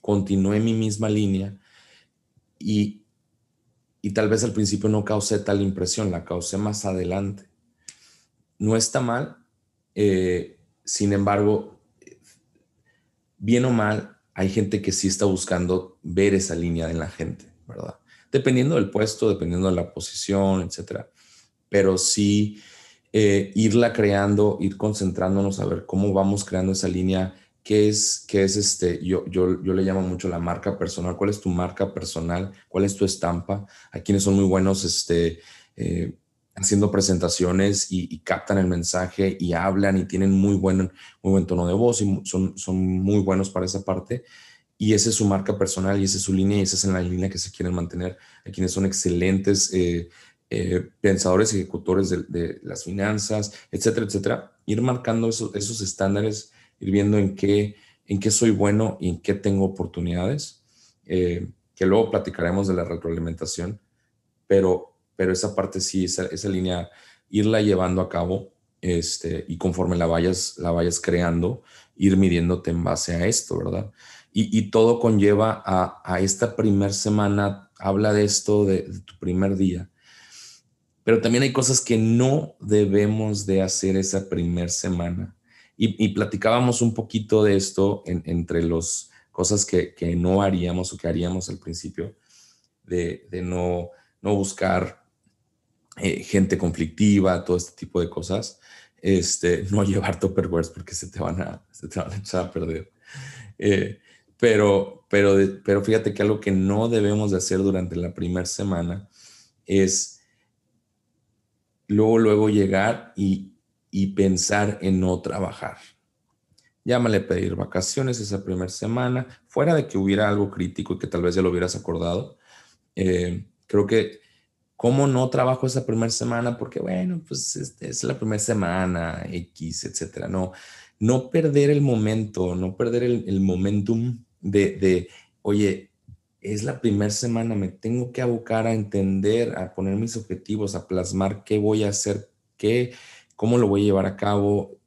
continué mi misma línea y, y tal vez al principio no causé tal impresión, la causé más adelante. No está mal, eh, sin embargo, bien o mal, hay gente que sí está buscando ver esa línea en la gente, ¿verdad? Dependiendo del puesto, dependiendo de la posición, etcétera. Pero sí eh, irla creando, ir concentrándonos a ver cómo vamos creando esa línea, qué es, qué es este, yo, yo, yo le llamo mucho la marca personal, cuál es tu marca personal, cuál es tu estampa. Hay quienes son muy buenos este, eh, haciendo presentaciones y, captan el mensaje y hablan y tienen muy buen, muy buen tono de voz y son, son muy buenos para esa parte. Y esa es su marca personal y esa es su línea y esa es la línea que se quieren mantener. Hay quienes son excelentes eh, eh, pensadores, ejecutores de, las finanzas, etcétera, etcétera. Ir marcando esos, esos estándares, ir viendo en qué, en qué soy bueno y en qué tengo oportunidades, eh, que luego platicaremos de la retroalimentación, pero pero esa parte sí, esa, esa línea, irla llevando a cabo este, y conforme la vayas, la vayas creando, ir midiéndote en base a esto, ¿verdad? Y, y todo conlleva a, a esta primer semana, habla de esto de, tu primer día, pero también hay cosas que no debemos de hacer esa primer semana. Y, y platicábamos un poquito de esto entre las cosas que, que, no haríamos o que haríamos al principio, de, de no, no buscar eh, gente conflictiva, todo este tipo de cosas, este, [LAUGHS] no llevar tupperwares porque se te van a, se te van a echar a perder. Eh, pero, pero, pero fíjate que algo que no debemos de hacer durante la primera semana es luego, luego llegar y, y pensar en no trabajar. Llámale pedir vacaciones esa primera semana, fuera de que hubiera algo crítico y que tal vez ya lo hubieras acordado. Eh, creo que ¿Cómo no trabajo esa primera semana? Porque, bueno, pues este, es la primera semana, X, etcétera. No, no perder el momento, no perder el, momentum de, de, oye, es la primera semana, me tengo que abocar a entender, a poner mis objetivos, a plasmar qué voy a hacer, qué, cómo lo voy a llevar a cabo.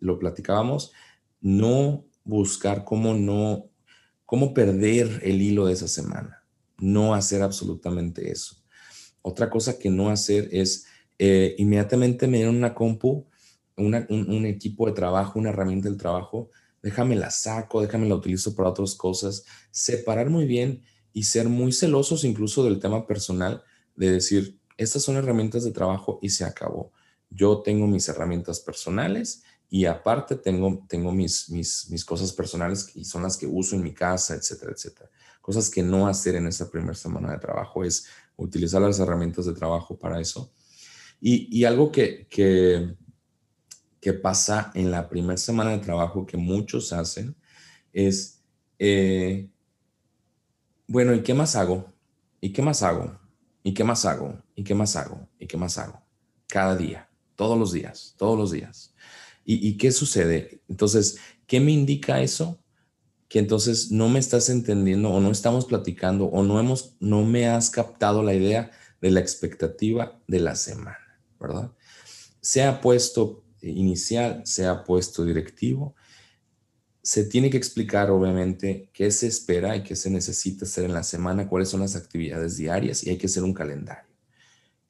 Lo platicábamos, no buscar cómo no, cómo perder el hilo de esa semana, no hacer absolutamente eso. Otra cosa que no hacer es eh, inmediatamente me dieron una compu, un, equipo de trabajo, una herramienta del trabajo, déjame la saco, déjame la utilizo para otras cosas, separar muy bien y ser muy celosos incluso del tema personal, de decir, estas son herramientas de trabajo y se acabó. Yo tengo mis herramientas personales y aparte tengo, tengo mis, mis, mis cosas personales y son las que uso en mi casa, etcétera, etcétera. Cosas que no hacer en esa primera semana de trabajo es utilizar las herramientas de trabajo para eso. Y, algo que, que, pasa en la primera semana de trabajo que muchos hacen es, eh, bueno, ¿y qué más hago? ¿Y qué más hago? ¿Y qué más hago? ¿Y qué más hago? ¿Y qué más hago? Cada día, todos los días, todos los días. ¿Y, y qué sucede? Entonces, ¿qué me indica eso? Que entonces no me estás entendiendo o no estamos platicando o no hemos, no me has captado la idea de la expectativa de la semana, ¿verdad? Sea puesto inicial, sea puesto directivo, se tiene que explicar obviamente qué se espera y qué se necesita hacer en la semana, cuáles son las actividades diarias y hay que hacer un calendario.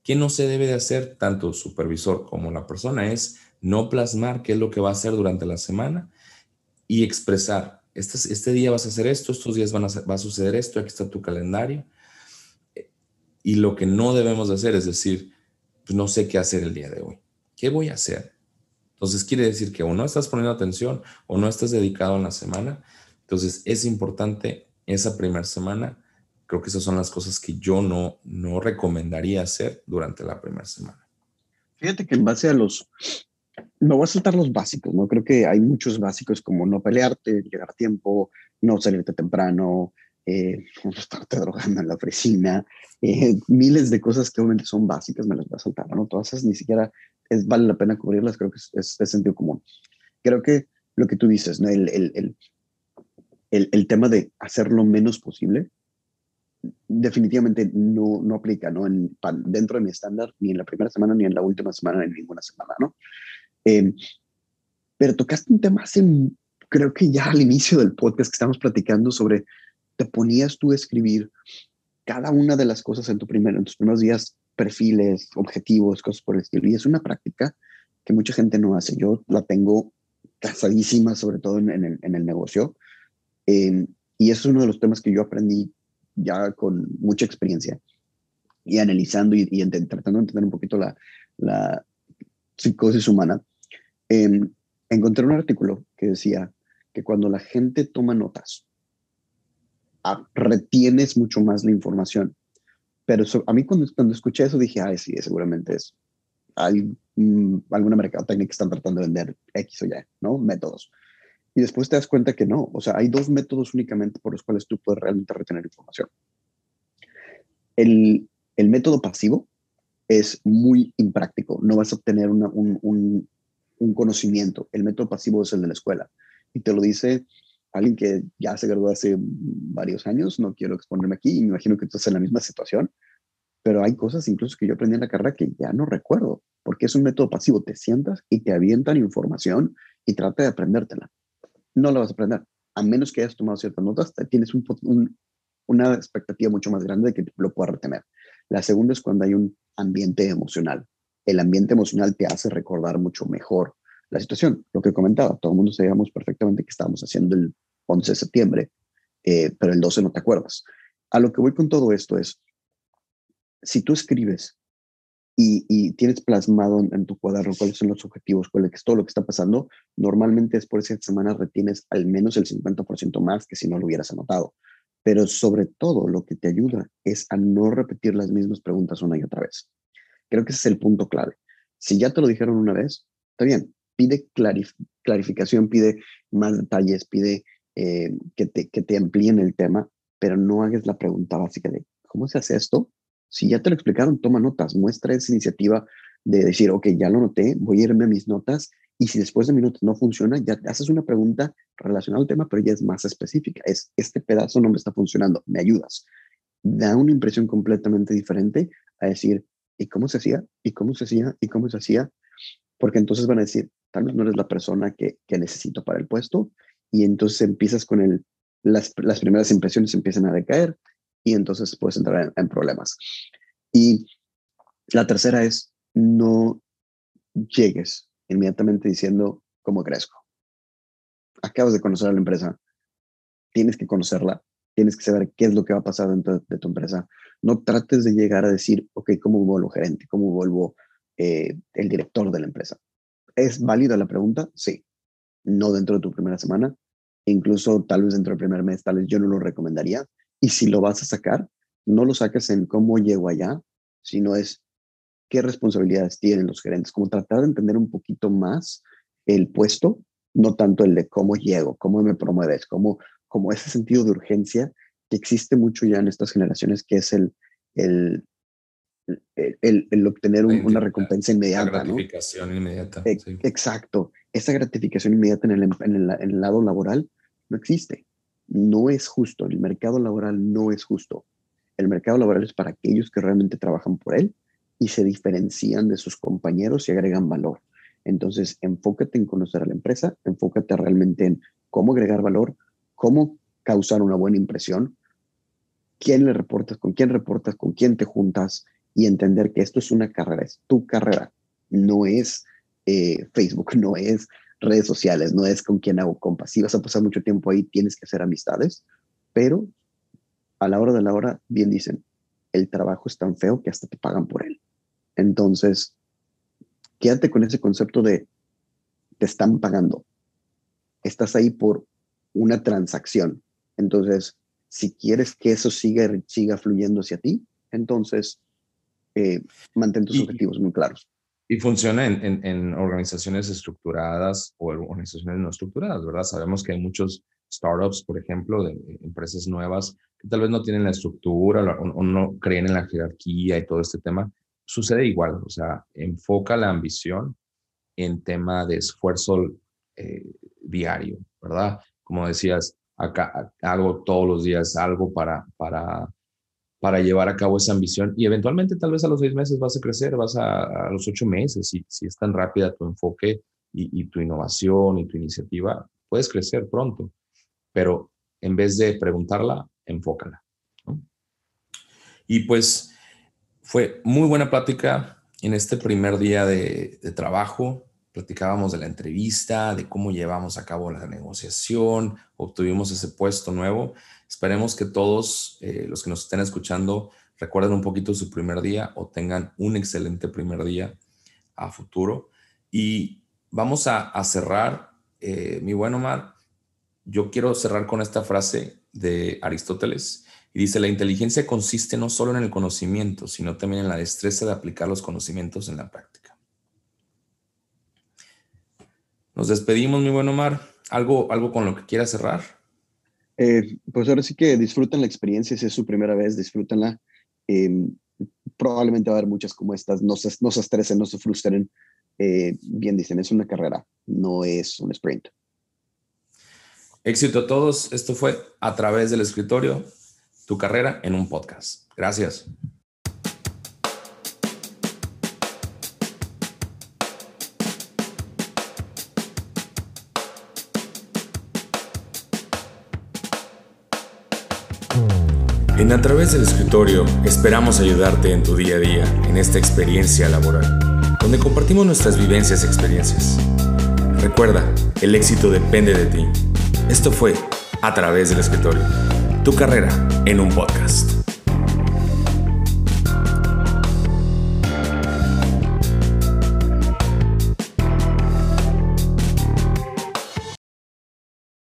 ¿Qué no se debe de hacer tanto supervisor como la persona? Es no plasmar qué es lo que va a hacer durante la semana y expresar este, este, día vas a hacer esto, estos días van a, va a suceder esto, aquí está tu calendario. Y lo que no debemos de hacer es decir, pues no sé qué hacer el día de hoy. ¿Qué voy a hacer? Entonces quiere decir que o no estás poniendo atención o no estás dedicado en la semana. Entonces es importante esa primera semana. Creo que esas son las cosas que yo no, no recomendaría hacer durante la primera semana. Fíjate que en base a los me voy a saltar los básicos, ¿no? Creo que hay muchos básicos como no pelearte, llegar a tiempo, no salirte temprano, eh, [LAUGHS] no estarte drogando en la oficina, eh, miles de cosas que obviamente son básicas, me las voy a saltar, ¿no? Todas esas ni siquiera es, vale la pena cubrirlas, creo que es, es, sentido común. Creo que lo que tú dices, ¿no? El, el, el, el, tema de hacer lo menos posible, definitivamente no, no aplica, ¿no? En, dentro de mi estándar, ni en la primera semana, ni en la última semana, ni en ninguna semana, ¿no? Em, pero tocaste un tema hace, creo que ya al inicio del podcast que estamos platicando sobre, te ponías tú a escribir cada una de las cosas en, tu primer, en tus primeros días, perfiles, objetivos, cosas por el estilo. Y es una práctica que mucha gente no hace. Yo la tengo casadísima, sobre todo en, el, en el, negocio. Em, y es uno de los temas que yo aprendí ya con mucha experiencia y analizando y, y tratando de entender un poquito la, la psicosis humana. Em, encontré un artículo que decía que cuando la gente toma notas, retienes mucho más la información. Pero a mí cuando, cuando escuché eso dije, ay, sí, seguramente es hay mm, alguna mercadotecnia que están tratando de vender X o Y, ¿no? Métodos. Y después te das cuenta que no, o sea, hay dos métodos únicamente por los cuales tú puedes realmente retener información. El, el método pasivo es muy impráctico, no vas a obtener un, un conocimiento. El método pasivo es el de la escuela. Y te lo dice alguien que ya se graduó hace varios años, no quiero exponerme aquí, me imagino que tú estás en la misma situación, pero hay cosas incluso que yo aprendí en la carrera que ya no recuerdo, porque es un método pasivo, te sientas y te avientan información y trata de aprendértela. No la vas a aprender, a menos que hayas tomado ciertas notas, tienes un, una expectativa mucho más grande de que lo puedas retener. La segunda es cuando hay un ambiente emocional. El ambiente emocional te hace recordar mucho mejor la situación. Lo que comentaba, todo el mundo sabíamos perfectamente que estábamos haciendo el 11 de septiembre, eh, pero el 12 no te acuerdas. A lo que voy con todo esto es, si tú escribes y, tienes plasmado en, tu cuaderno cuáles son los objetivos, cuál es todo lo que está pasando, normalmente después de esa semana retienes al menos el 50% más que si no lo hubieras anotado. Pero sobre todo lo que te ayuda es a no repetir las mismas preguntas una y otra vez. Creo que ese es el punto clave. Si ya te lo dijeron una vez, está bien, pide clarificación, pide más detalles, pide eh, que, te, que te amplíen el tema, pero no hagas la pregunta básica de ¿cómo se hace esto? Si ya te lo explicaron, toma notas, muestra esa iniciativa de decir, ok, ya lo noté, voy a irme a mis notas y si después de minutos no funciona, ya haces una pregunta relacionada al tema, pero ya es más específica. Es, este pedazo no me está funcionando, ¿me ayudas? Da una impresión completamente diferente a decir, ¿y cómo se hacía? ¿Y cómo se hacía? ¿Y cómo se hacía? Porque entonces van a decir, tal vez no eres la persona que, que necesito para el puesto y entonces empiezas con el, las, las primeras impresiones empiezan a decaer y entonces puedes entrar en, problemas. Y la tercera es no llegues inmediatamente diciendo cómo crezco. Acabas de conocer a la empresa, tienes que conocerla, tienes que saber qué es lo que va a pasar dentro de tu empresa. No trates de llegar a decir, ok, ¿cómo vuelvo gerente? ¿Cómo vuelvo eh, el director de la empresa? ¿Es válida la pregunta? Sí. No dentro de tu primera semana. Incluso tal vez dentro del primer mes, tal vez yo no lo recomendaría. Y si lo vas a sacar, no lo saques en cómo llego allá, sino es qué responsabilidades tienen los gerentes, como tratar de entender un poquito más el puesto, no tanto el de cómo llego, cómo me promueves, cómo, como ese sentido de urgencia que existe mucho ya en estas generaciones, que es el, el el, obtener una recompensa inmediata. La gratificación inmediata. Exacto. Esa gratificación inmediata en el, en, el, lado laboral no existe. No es justo. El mercado laboral no es justo. El mercado laboral es para aquellos que realmente trabajan por él y se diferencian de sus compañeros y agregan valor. Entonces, enfócate en conocer a la empresa, enfócate realmente en cómo agregar valor, cómo causar una buena impresión, quién le reportas, con quién reportas, con quién te juntas, y entender que esto es una carrera, es tu carrera, no es eh, Facebook, [LAUGHS] no es redes sociales, no es con quién hago compas. Si vas a pasar mucho tiempo ahí, tienes que hacer amistades, pero a la hora de la hora, bien dicen, el trabajo es tan feo que hasta te pagan por él. Entonces, quédate con ese concepto de te están pagando. Estás ahí por una transacción. Entonces, si quieres que eso siga, siga fluyendo hacia ti, entonces eh, mantén tus objetivos muy claros. Y funciona en, en, organizaciones estructuradas o organizaciones no estructuradas, ¿verdad? Sabemos que hay muchos startups, por ejemplo, de, empresas nuevas que tal vez no tienen la estructura o, no creen en la jerarquía y todo este tema. Sucede igual, o sea, enfoca la ambición en tema de esfuerzo eh, diario, ¿verdad? Como decías, acá hago todos los días algo para, para para llevar a cabo esa ambición y eventualmente tal vez a los seis meses vas a crecer, vas a, los ocho meses, si, si es tan rápida tu enfoque y, tu innovación y tu iniciativa, puedes crecer pronto, pero en vez de preguntarla, enfócala. Y pues fue muy buena plática en este primer día de, de trabajo. Platicábamos de la entrevista, de cómo llevamos a cabo la negociación, obtuvimos ese puesto nuevo Esperemos que todos eh, los que nos estén escuchando recuerden un poquito su primer día o tengan un excelente primer día a futuro. Y vamos a, cerrar, eh, mi buen Omar. Yo quiero cerrar con esta frase de Aristóteles y dice, la inteligencia consiste no solo en el conocimiento, sino también en la destreza de aplicar los conocimientos en la práctica. Nos despedimos, mi buen Omar. ¿Algo, algo con lo que quieras cerrar? Eh, pues ahora sí que disfruten la experiencia, si es su primera vez, disfrútenla. Eh, probablemente va a haber muchas como estas, no se, no se estresen, no se frustren. Eh, bien dicen, es una carrera, no es un sprint. Éxito a todos. Esto fue a través del escritorio, tu carrera en un podcast. Gracias. En A través del escritorio esperamos ayudarte en tu día a día, en esta experiencia laboral, donde compartimos nuestras vivencias y experiencias. Recuerda, el éxito depende de ti. Esto fue A través del escritorio, tu carrera en un podcast.